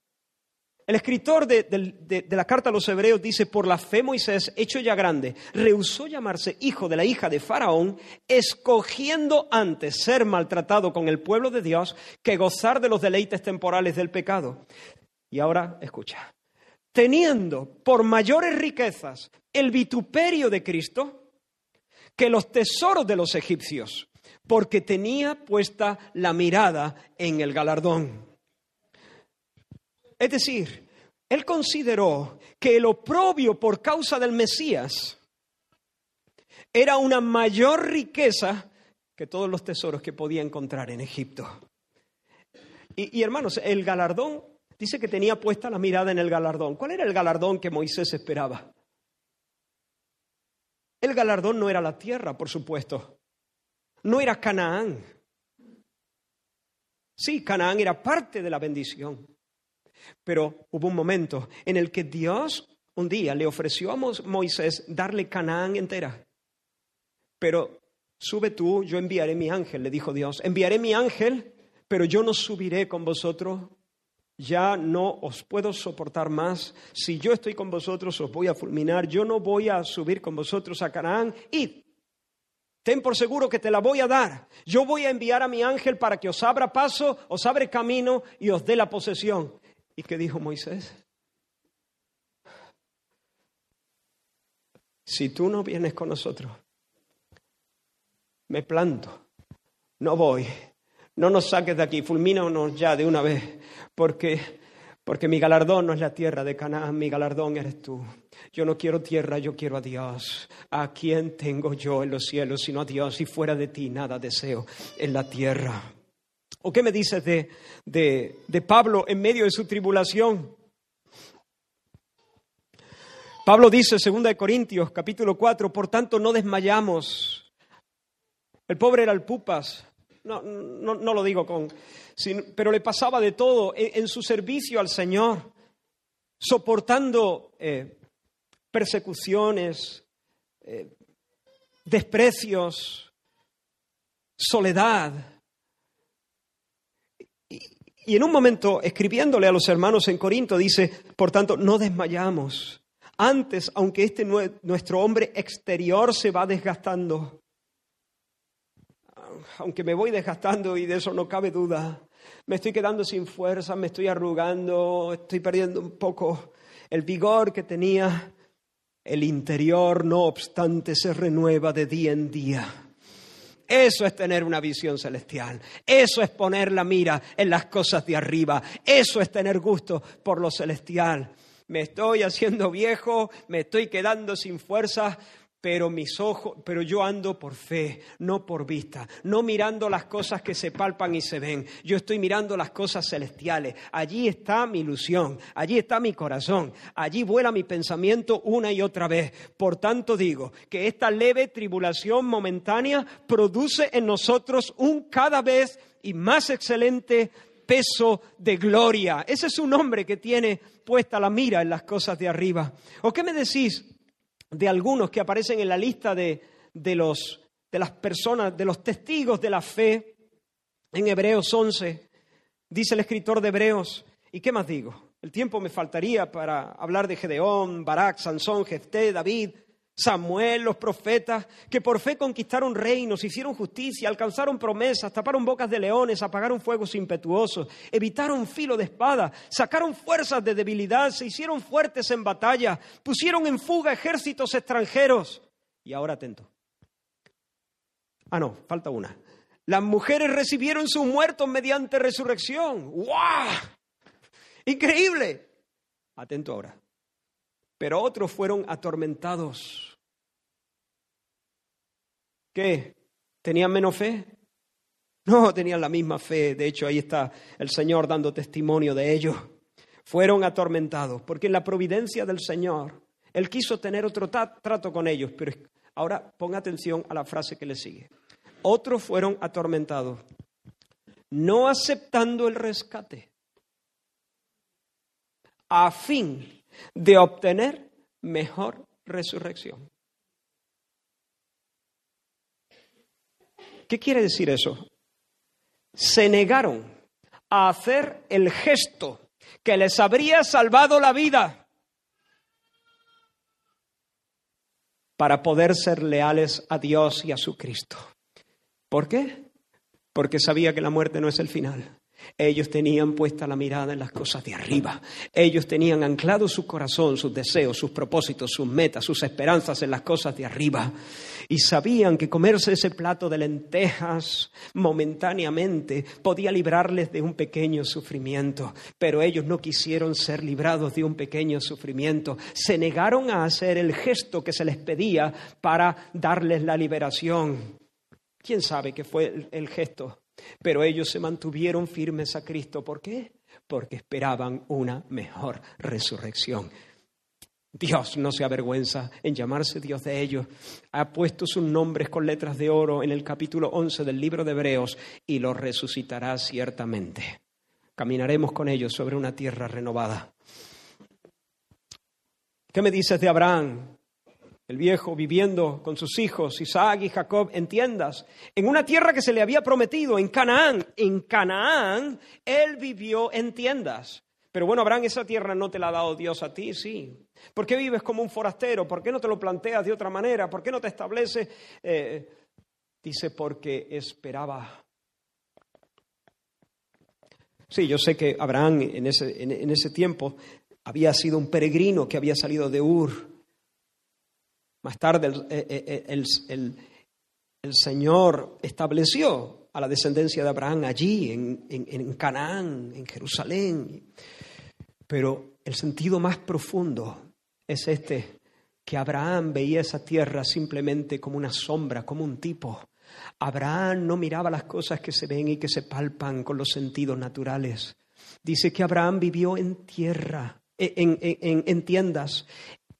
El escritor de, la carta a los hebreos dice, por la fe Moisés, hecho ya grande, rehusó llamarse hijo de la hija de Faraón, escogiendo antes ser maltratado con el pueblo de Dios que gozar de los deleites temporales del pecado. Y ahora, escucha, teniendo por mayores riquezas el vituperio de Cristo que los tesoros de los egipcios, porque tenía puesta la mirada en el galardón. Es decir, él consideró que el oprobio por causa del Mesías era una mayor riqueza que todos los tesoros que podía encontrar en Egipto. Y, y hermanos, el galardón Dice que tenía puesta la mirada en el galardón. ¿Cuál era el galardón que Moisés esperaba? El galardón no era la tierra, por supuesto. No era Canaán. Sí, Canaán era parte de la bendición. Pero hubo un momento en el que Dios un día le ofreció a Moisés darle Canaán entera. Pero sube tú, yo enviaré mi ángel, le dijo Dios. Enviaré mi ángel, pero yo no subiré con vosotros ya no os puedo soportar más. Si yo estoy con vosotros, os voy a fulminar. Yo no voy a subir con vosotros a Canaán. Id. Ten por seguro que te la voy a dar. Yo voy a enviar a mi ángel para que os abra paso, os abre camino y os dé la posesión. ¿Y qué dijo Moisés? Si tú no vienes con nosotros, me planto, no voy, no nos saques de aquí, fulmínanos ya de una vez, porque, porque mi galardón no es la tierra de Canaán, mi galardón eres tú. Yo no quiero tierra, yo quiero a Dios. ¿A quién tengo yo en los cielos sino a Dios? Y fuera de ti nada deseo en la tierra. ¿O qué me dices de, de, de Pablo en medio de su tribulación? Pablo dice, 2 Corintios, capítulo 4, por tanto no desmayamos. El pobre era el pupas, no, no, no lo digo con... pero le pasaba de todo en, su servicio al Señor, soportando eh, persecuciones, eh, desprecios, soledad. Y, en un momento, escribiéndole a los hermanos en Corinto, dice, por tanto, no desmayamos. Antes, aunque este nuestro hombre exterior se va desgastando, aunque me voy desgastando y de eso no cabe duda, me estoy quedando sin fuerza, me estoy arrugando, estoy perdiendo un poco el vigor que tenía. El interior, no obstante, se renueva de día en día. Eso es tener una visión celestial. Eso es poner la mira en las cosas de arriba. Eso es tener gusto por lo celestial. Me estoy haciendo viejo, me estoy quedando sin fuerza, pero mis ojos, pero yo ando por fe, no por vista, no mirando las cosas que se palpan y se ven. Yo estoy mirando las cosas celestiales. Allí está mi ilusión, allí está mi corazón, allí vuela mi pensamiento una y otra vez. Por tanto digo que esta leve tribulación momentánea produce en nosotros un cada vez y más excelente peso de gloria. Ese es un nombre que tiene puesta la mira en las cosas de arriba. ¿O qué me decís? De algunos que aparecen en la lista de, los, de las personas, de los testigos de la fe, en Hebreos 11, dice el escritor de Hebreos, ¿y qué más digo? El tiempo me faltaría para hablar de Gedeón, Barak, Sansón, Jefté, David, Samuel, los profetas, que por fe conquistaron reinos, hicieron justicia, alcanzaron promesas, taparon bocas de leones, apagaron fuegos impetuosos, evitaron filo de espada, sacaron fuerzas de debilidad, se hicieron fuertes en batalla, pusieron en fuga ejércitos extranjeros. Y ahora atento. Ah, no, falta una. Las mujeres recibieron sus muertos mediante resurrección. ¡Wow! Increíble. Atento ahora pero otros fueron atormentados. ¿Qué? ¿Tenían menos fe? No, tenían la misma fe. De hecho, ahí está el Señor dando testimonio de ello. fueron atormentados, porque en la providencia del Señor, Él quiso tener otro trato con ellos, pero ahora ponga atención a la frase que le sigue. Otros fueron atormentados, no aceptando el rescate, a fin de obtener mejor resurrección. ¿Qué quiere decir eso? Se negaron a hacer el gesto que les habría salvado la vida para poder ser leales a Dios y a su Cristo. ¿Por qué? Porque sabía que la muerte no es el final. Ellos tenían puesta la mirada en las cosas de arriba. Ellos tenían anclado su corazón, sus deseos, sus propósitos, sus metas, sus esperanzas en las cosas de arriba. Y sabían que comerse ese plato de lentejas momentáneamente podía librarles de un pequeño sufrimiento. Pero ellos no quisieron ser librados de un pequeño sufrimiento. Se negaron a hacer el gesto que se les pedía para darles la liberación. ¿Quién sabe qué fue el gesto? Pero ellos se mantuvieron firmes a Cristo. ¿Por qué? Porque esperaban una mejor resurrección. Dios no se avergüenza en llamarse Dios de ellos. Ha puesto sus nombres con letras de oro en el capítulo 11 del libro de Hebreos y los resucitará ciertamente. Caminaremos con ellos sobre una tierra renovada. ¿Qué me dices de Abraham? El viejo viviendo con sus hijos, Isaac y Jacob, en tiendas, en una tierra que se le había prometido, en Canaán. En Canaán él vivió en tiendas. Pero bueno, Abraham, esa tierra no te la ha dado Dios a ti, sí. ¿Por qué vives como un forastero? ¿Por qué no te lo planteas de otra manera? ¿Por qué no te estableces? Eh, dice, porque esperaba. Sí, yo sé que Abraham en ese, en ese tiempo había sido un peregrino que había salido de Ur más tarde eh, eh, eh, el, Señor estableció a la descendencia de Abraham allí, en, en Canaán, en Jerusalén. Pero el sentido más profundo es este, que Abraham veía esa tierra simplemente como una sombra, como un tipo. Abraham no miraba las cosas que se ven y que se palpan con los sentidos naturales. Dice que Abraham vivió en tierra, en, en, en, tiendas,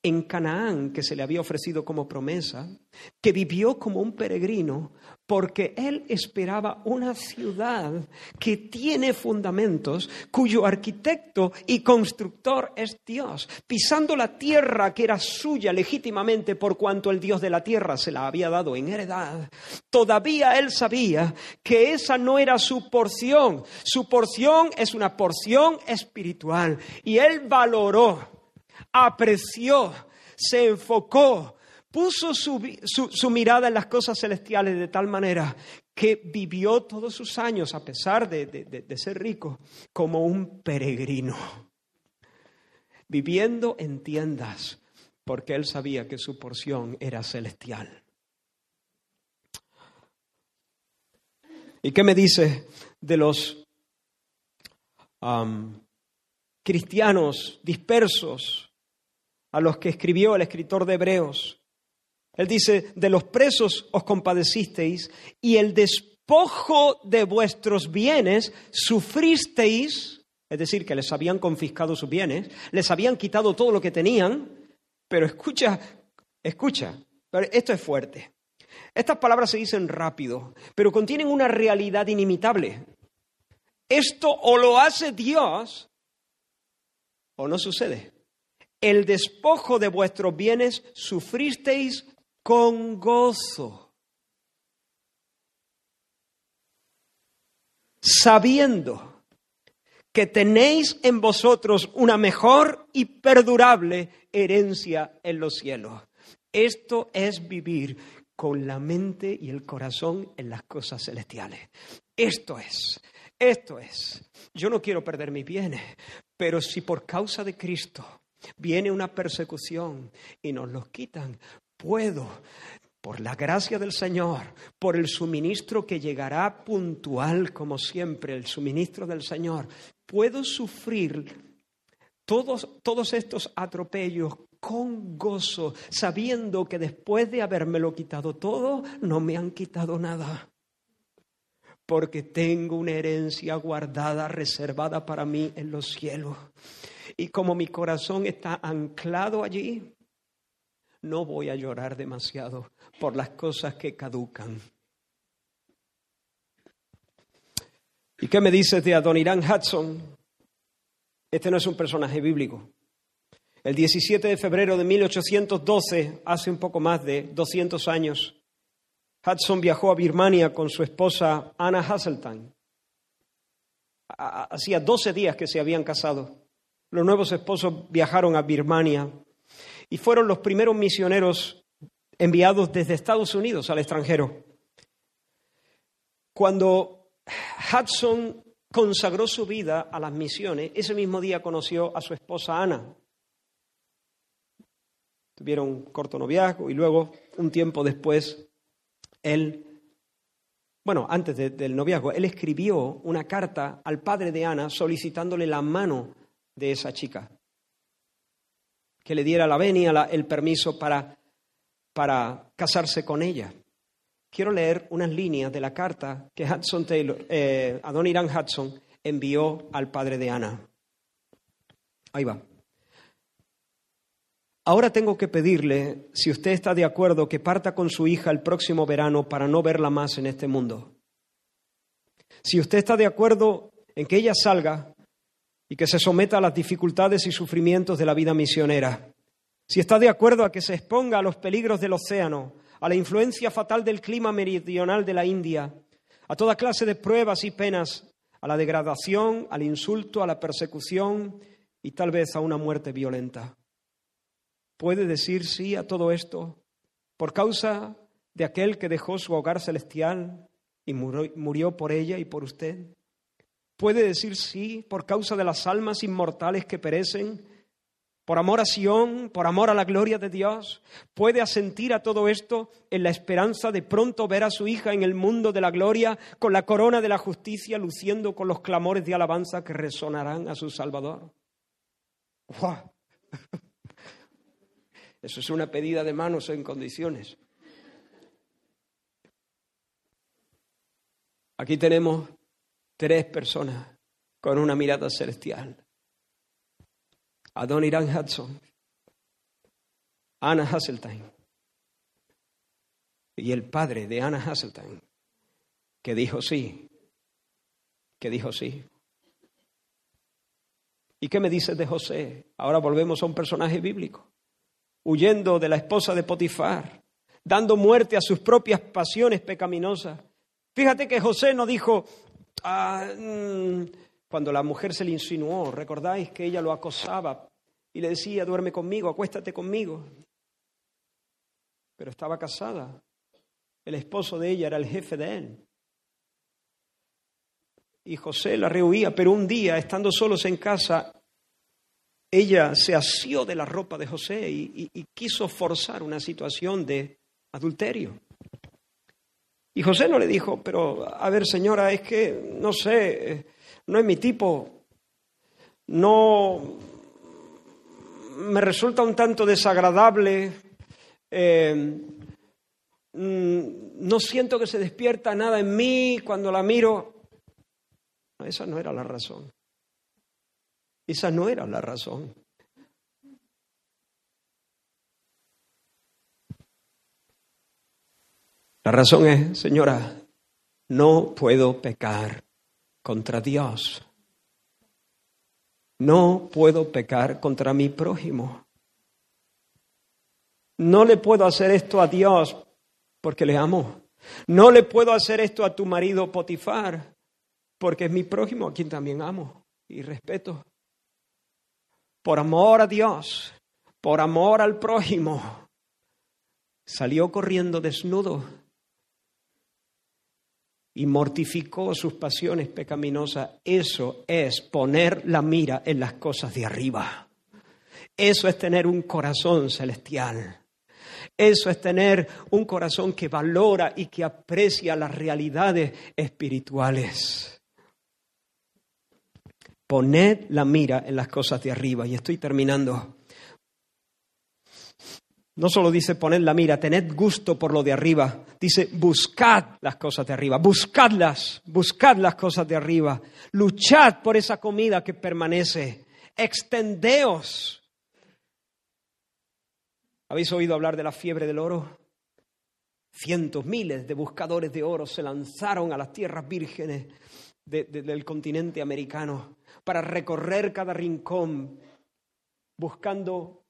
en Canaán que se le había ofrecido como promesa, que vivió como un peregrino porque él esperaba una ciudad que tiene fundamentos, cuyo arquitecto y constructor es Dios, pisando la tierra que era suya legítimamente por cuanto el Dios de la tierra se la había dado en heredad. Todavía él sabía que esa no era su porción, su porción es una porción espiritual y él valoró apreció, se enfocó, puso su, mirada en las cosas celestiales de tal manera que vivió todos sus años, a pesar de, de ser rico, como un peregrino, viviendo en tiendas, porque él sabía que su porción era celestial. ¿Y qué me dice de los cristianos dispersos a los que escribió el escritor de Hebreos. Él dice, de los presos os compadecisteis y el despojo de vuestros bienes sufristeis, es decir, que les habían confiscado sus bienes, les habían quitado todo lo que tenían, pero escucha, escucha, esto es fuerte. Estas palabras se dicen rápido, pero contienen una realidad inimitable. Esto o lo hace Dios o no sucede el despojo de vuestros bienes sufristeis con gozo, sabiendo que tenéis en vosotros una mejor y perdurable herencia en los cielos. Esto es vivir con la mente y el corazón en las cosas celestiales. Esto es, esto es. Yo no quiero perder mis bienes, pero si por causa de Cristo viene una persecución y nos los quitan, puedo, por la gracia del Señor, por el suministro que llegará puntual como siempre, el suministro del Señor, puedo sufrir todos, todos estos atropellos con gozo, sabiendo que después de habérmelo quitado todo, no me han quitado nada. Porque tengo una herencia guardada, reservada para mí en los cielos. Y como mi corazón está anclado allí, no voy a llorar demasiado por las cosas que caducan. ¿Y qué me dices de Adoniran Hudson? Este no es un personaje bíblico. El 17 de febrero de 1812, hace un poco más de 200 años, Hudson viajó a Birmania con su esposa Anna Hasseltine. Hacía 12 días que se habían casado. Los nuevos esposos viajaron a Birmania y fueron los primeros misioneros enviados desde Estados Unidos al extranjero. Cuando Hudson consagró su vida a las misiones, ese mismo día conoció a su esposa Ana. Tuvieron un corto noviazgo y luego, un tiempo después, él, bueno, antes del noviazgo, él escribió una carta al padre de Ana solicitándole la mano de esa chica, que le diera la venia, el permiso para, para casarse con ella quiero leer unas líneas de la carta que Hudson Taylor, eh, Adoniran Hudson envió al padre de Ana. Ahí va. Ahora tengo que pedirle, si usted está de acuerdo, que parta con su hija el próximo verano para no verla más en este mundo. Si usted está de acuerdo en que ella salga y que se someta a las dificultades y sufrimientos de la vida misionera. Si está de acuerdo a que se exponga a los peligros del océano, a la influencia fatal del clima meridional de la India, a toda clase de pruebas y penas, a la degradación, al insulto, a la persecución y tal vez a una muerte violenta. ¿Puede decir sí a todo esto por causa de aquel que dejó su hogar celestial y murió, por ella y por usted? ¿Puede decir sí por causa de las almas inmortales que perecen por amor a Sión, por amor a la gloria de Dios, puede asentir a todo esto en la esperanza de pronto ver a su hija en el mundo de la gloria con la corona de la justicia luciendo con los clamores de alabanza que resonarán a su Salvador. Eso es una pedida de manos en condiciones. Aquí tenemos tres personas con una mirada celestial. Adoniran Hudson, Anna Hasseltine y el padre de Anna Hasseltine, que dijo sí, que dijo sí. ¿Y qué me dices de José? Ahora volvemos a un personaje bíblico, huyendo de la esposa de Potifar, dando muerte a sus propias pasiones pecaminosas. Fíjate que José no dijo, ah, mm, cuando la mujer se le insinuó, recordáis que ella lo acosaba y le decía, duerme conmigo, acuéstate conmigo. Pero estaba casada. El esposo de ella era el jefe de él. Y José la rehuía, pero un día, estando solos en casa, ella se asió de la ropa de José y, quiso forzar una situación de adulterio. Y José no le dijo, pero a ver señora, es que no sé, no es mi tipo, no, me resulta un tanto desagradable, eh, mm, no siento que se despierta nada en mí cuando la miro. esa no era la razón. Esa no era la razón. La razón es, señora, no puedo pecar contra Dios. No puedo pecar contra mi prójimo. No le puedo hacer esto a Dios porque le amo. No le puedo hacer esto a tu marido Potifar porque es mi prójimo a quien también amo y respeto. Por amor a Dios, por amor al prójimo, salió corriendo desnudo y mortificó sus pasiones pecaminosas, eso es poner la mira en las cosas de arriba. Eso es tener un corazón celestial. Eso es tener un corazón que valora y que aprecia las realidades espirituales. Poned la mira en las cosas de arriba. Y estoy terminando. No solo dice poned la mira, tened gusto por lo de arriba, dice buscad las cosas de arriba, buscadlas, buscad las cosas de arriba, luchad por esa comida que permanece, extendeos. ¿Habéis oído hablar de la fiebre del oro? Cientos, miles de buscadores de oro se lanzaron a las tierras vírgenes del continente americano para recorrer cada rincón buscando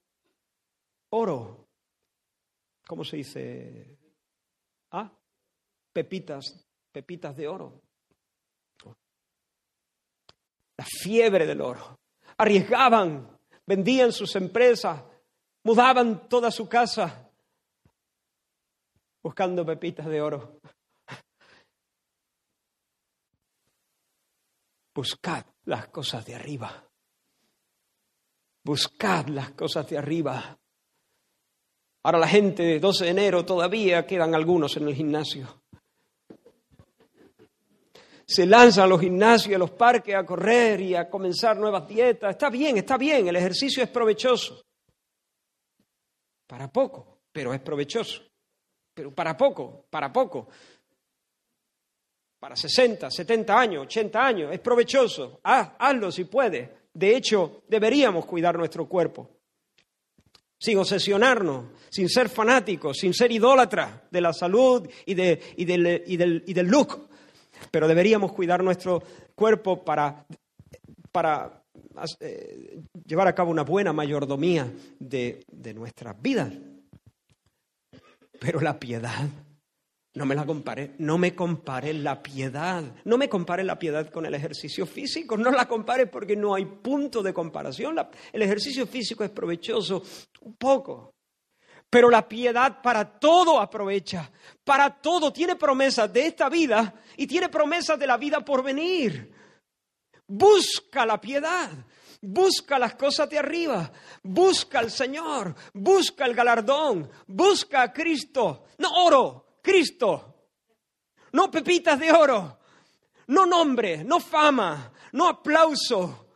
oro. ¿Cómo se dice? Ah, pepitas, pepitas de oro. La fiebre del oro. Arriesgaban, vendían sus empresas, mudaban toda su casa buscando pepitas de oro. Buscad las cosas de arriba. Buscad las cosas de arriba. Ahora la gente de 12 de enero todavía quedan algunos en el gimnasio. Se lanzan a los gimnasios, a los parques a correr y a comenzar nuevas dietas. Está bien, está bien, el ejercicio es provechoso. Para poco, pero es provechoso. Pero para poco, para poco. Para 60, 70 años, 80 años, es provechoso. hazlo si puedes. De hecho, deberíamos cuidar nuestro cuerpo sin obsesionarnos, sin ser fanáticos, sin ser idólatras de la salud y, del, look. Pero deberíamos cuidar nuestro cuerpo para, eh, llevar a cabo una buena mayordomía de nuestras vidas. Pero la piedad no me la compare, no me compare la piedad, no me compare la piedad con el ejercicio físico, no la compare porque no hay punto de comparación. el ejercicio físico es provechoso un poco, pero la piedad para todo aprovecha, para todo tiene promesas de esta vida y tiene promesas de la vida por venir. Busca la piedad, busca las cosas de arriba, busca al Señor, busca el galardón, busca a Cristo, no oro, Cristo. No pepitas de oro, no nombre, no fama, no aplauso.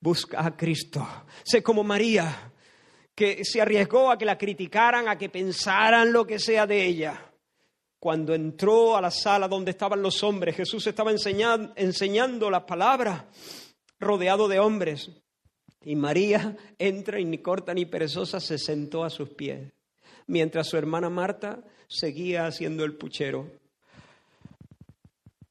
Busca a Cristo. Sé como María, que se arriesgó a que la criticaran, a que pensaran lo que sea de ella. Cuando entró a la sala donde estaban los hombres, Jesús estaba enseñando, enseñando la palabra, rodeado de hombres. Y María entra y ni corta ni perezosa se sentó a sus pies mientras su hermana Marta seguía haciendo el puchero.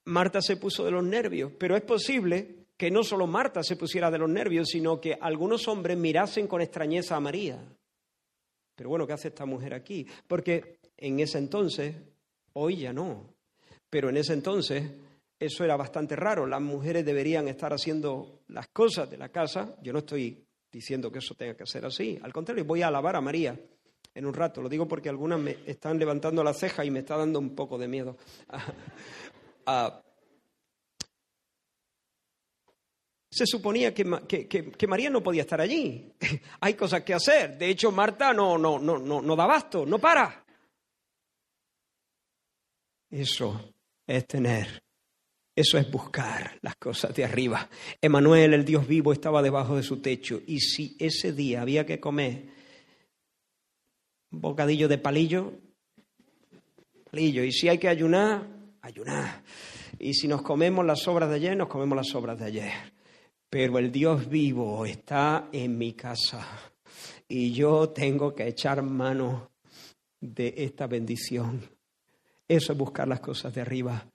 Marta se puso de los nervios, pero es posible que no solo Marta se pusiera de los nervios, sino que algunos hombres mirasen con extrañeza a María. Pero bueno, ¿qué hace esta mujer aquí? Porque en ese entonces, hoy ya no, pero en ese entonces eso era bastante raro. Las mujeres deberían estar haciendo las cosas de la casa. Yo no estoy diciendo que eso tenga que ser así. Al contrario, voy a alabar a María en un rato. Lo digo porque algunas me están levantando la ceja y me está dando un poco de miedo. Ah, se suponía que, que, María no podía estar allí. Hay cosas que hacer. De hecho, Marta no, no, no, no, no da basto, no para. Eso es tener, eso es buscar las cosas de arriba. Emanuel, el Dios vivo, estaba debajo de su techo. Y si ese día había que comer bocadillo de palillo, palillo. Y si hay que ayunar, ayunar. Y si nos comemos las sobras de ayer, nos comemos las sobras de ayer. Pero el Dios vivo está en mi casa y yo tengo que echar mano de esta bendición. Eso es buscar las cosas de arriba.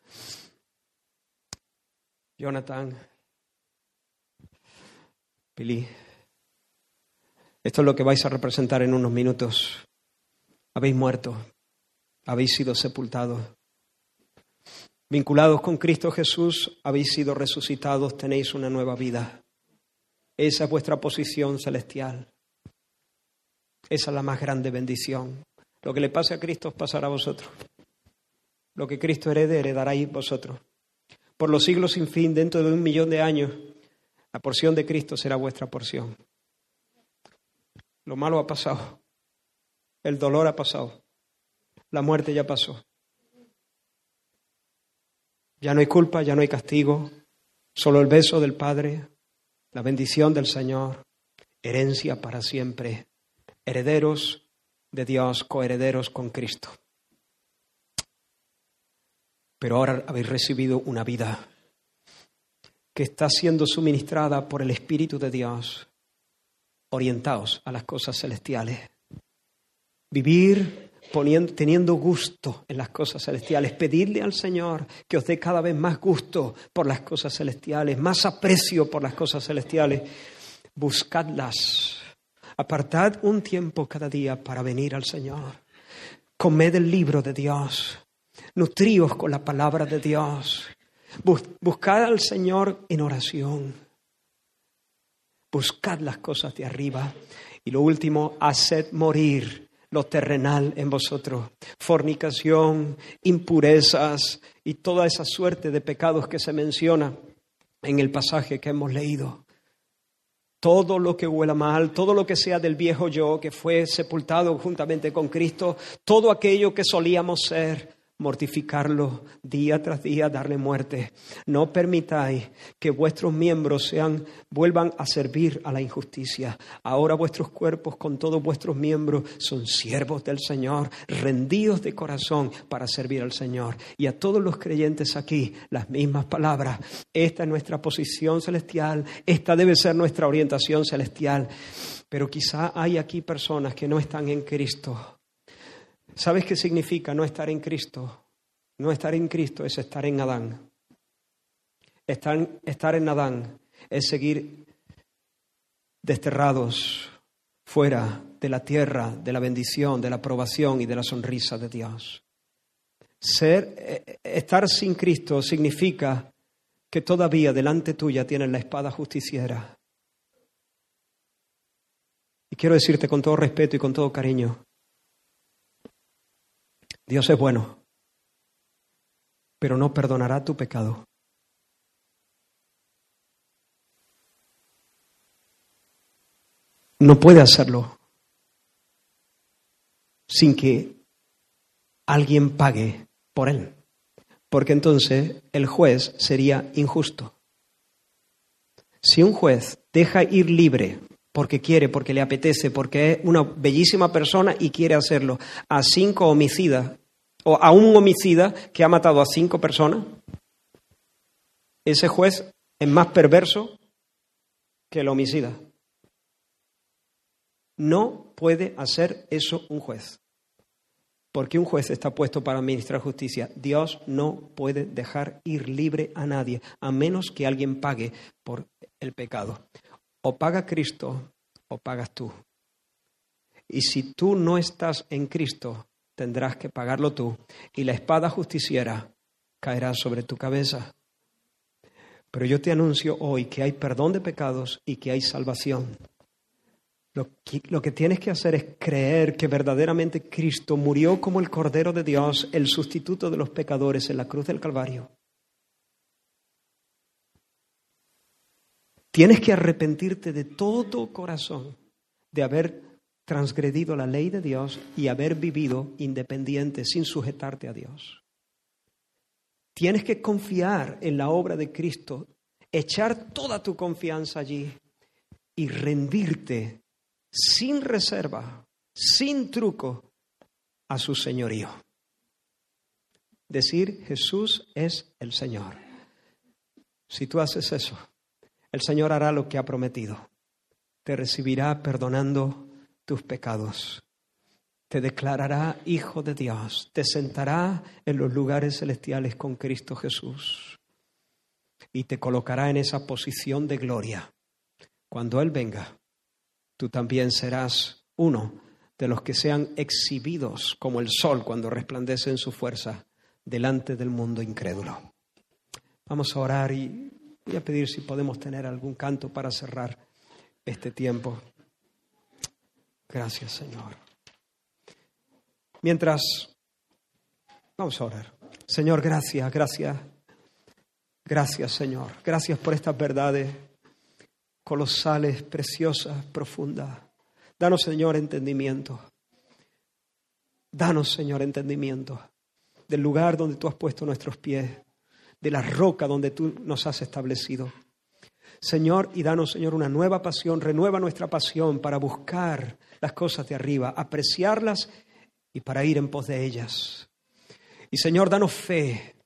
Jonathan, Billy, esto es lo que vais a representar en unos minutos habéis muerto, habéis sido sepultados. Vinculados con Cristo Jesús, habéis sido resucitados, tenéis una nueva vida. Esa es vuestra posición celestial. Esa es la más grande bendición. Lo que le pase a Cristo os pasará a vosotros. Lo que Cristo herede, heredaráis vosotros. Por los siglos sin fin, dentro de un millón de años, la porción de Cristo será vuestra porción. Lo malo ha pasado. El dolor ha pasado. La muerte ya pasó. Ya no hay culpa, ya no hay castigo. Solo el beso del Padre, la bendición del Señor, herencia para siempre, herederos de Dios, coherederos con Cristo. Pero ahora habéis recibido una vida, que está siendo suministrada por el Espíritu de Dios, orientaos a las cosas celestiales. Vivir teniendo gusto en las cosas celestiales. Pedirle al Señor que os dé cada vez más gusto por las cosas celestiales, más aprecio por las cosas celestiales. Buscadlas. Apartad un tiempo cada día para venir al Señor. Comed el libro de Dios. Nutríos con la palabra de Dios. Buscad al Señor en oración. Buscad las cosas de arriba. Y lo último, haced morir lo terrenal en vosotros. Fornicación, impurezas y toda esa suerte de pecados que se menciona en el pasaje que hemos leído. Todo lo que huela mal, todo lo que sea del viejo yo que fue sepultado juntamente con Cristo, todo aquello que solíamos ser, mortificarlo día tras día, darle muerte. No permitáis que vuestros miembros sean, vuelvan a servir a la injusticia. Ahora vuestros cuerpos con todos vuestros miembros son siervos del Señor, rendidos de corazón para servir al Señor. Y a todos los creyentes aquí, las mismas palabras. Esta es nuestra posición celestial, esta debe ser nuestra orientación celestial. Pero quizá hay aquí personas que no están en Cristo ¿Sabes qué significa no estar en Cristo? No estar en Cristo es estar en Adán. Estar, estar en Adán es seguir desterrados fuera de la tierra, de la bendición, de la aprobación y de la sonrisa de Dios. Ser, eh, estar sin Cristo significa que todavía delante tuya tienes la espada justiciera. Y quiero decirte con todo respeto y con todo cariño, Dios es bueno, pero no perdonará tu pecado. No puede hacerlo sin que alguien pague por él, porque entonces el juez sería injusto. Si un juez deja ir libre porque quiere, porque le apetece, porque es una bellísima persona y quiere hacerlo, a cinco homicidas o a un homicida que ha matado a cinco personas, ese juez es más perverso que el homicida. No puede hacer eso un juez. Porque un juez está puesto para administrar justicia. Dios no puede dejar ir libre a nadie, a menos que alguien pague por el pecado. O paga Cristo o pagas tú. Y si tú no estás en Cristo, tendrás que pagarlo tú. Y la espada justiciera caerá sobre tu cabeza. Pero yo te anuncio hoy que hay perdón de pecados y que hay salvación. Lo que, lo que, tienes que hacer es creer que verdaderamente Cristo murió como el Cordero de Dios, el sustituto de los pecadores en la cruz del Calvario. Tienes que arrepentirte de todo corazón de haber transgredido la ley de Dios y haber vivido independiente sin sujetarte a Dios. Tienes que confiar en la obra de Cristo, echar toda tu confianza allí y rendirte sin reserva, sin truco, a su señorío. Decir Jesús es el Señor. Si tú haces eso, el Señor hará lo que ha prometido. Te recibirá perdonando tus pecados. Te declarará hijo de Dios. Te sentará en los lugares celestiales con Cristo Jesús. Y te colocará en esa posición de gloria. Cuando Él venga, tú también serás uno de los que sean exhibidos como el sol cuando resplandece en su fuerza delante del mundo incrédulo. Vamos a orar y Voy a pedir si podemos tener algún canto para cerrar este tiempo. Gracias, Señor. Mientras, vamos a orar. Señor, gracias, gracias. Gracias, Señor. Gracias por estas verdades colosales, preciosas, profundas. Danos, Señor, entendimiento. Danos, Señor, entendimiento del lugar donde tú has puesto nuestros pies de la roca donde tú nos has establecido. Señor, y danos, Señor, una nueva pasión, renueva nuestra pasión para buscar las cosas de arriba, apreciarlas y para ir en pos de ellas. Y Señor, danos fe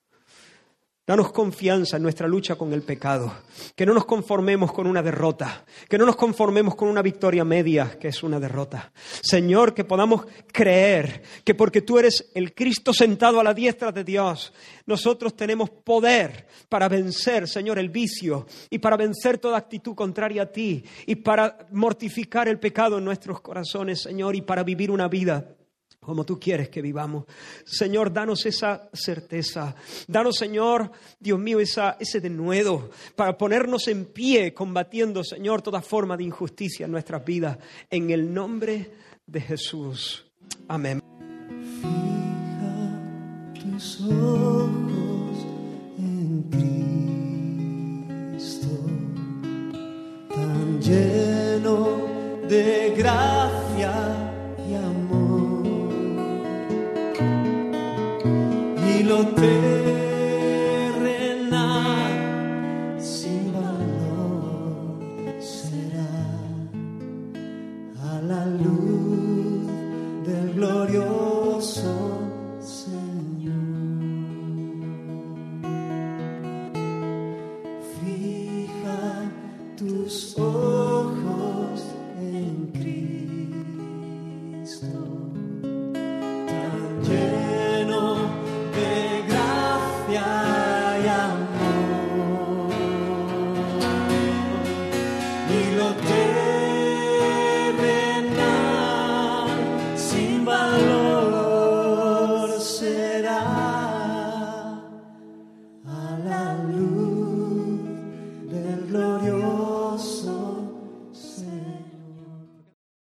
Danos confianza en nuestra lucha con el pecado, que no nos conformemos con una derrota, que no nos conformemos con una victoria media, que es una derrota. Señor, que podamos creer que porque tú eres el Cristo sentado a la diestra de Dios, nosotros tenemos poder para vencer, Señor, el vicio y para vencer toda actitud contraria a ti y para mortificar el pecado en nuestros corazones, Señor, y para vivir una vida como tú quieres que vivamos. Señor, danos esa certeza. Danos, Señor, Dios mío, esa, ese denuedo para ponernos en pie combatiendo, Señor, toda forma de injusticia en nuestras vidas. En el nombre de Jesús. Amén. Fija tus ojos en Cristo, tan lleno de gracia Y lo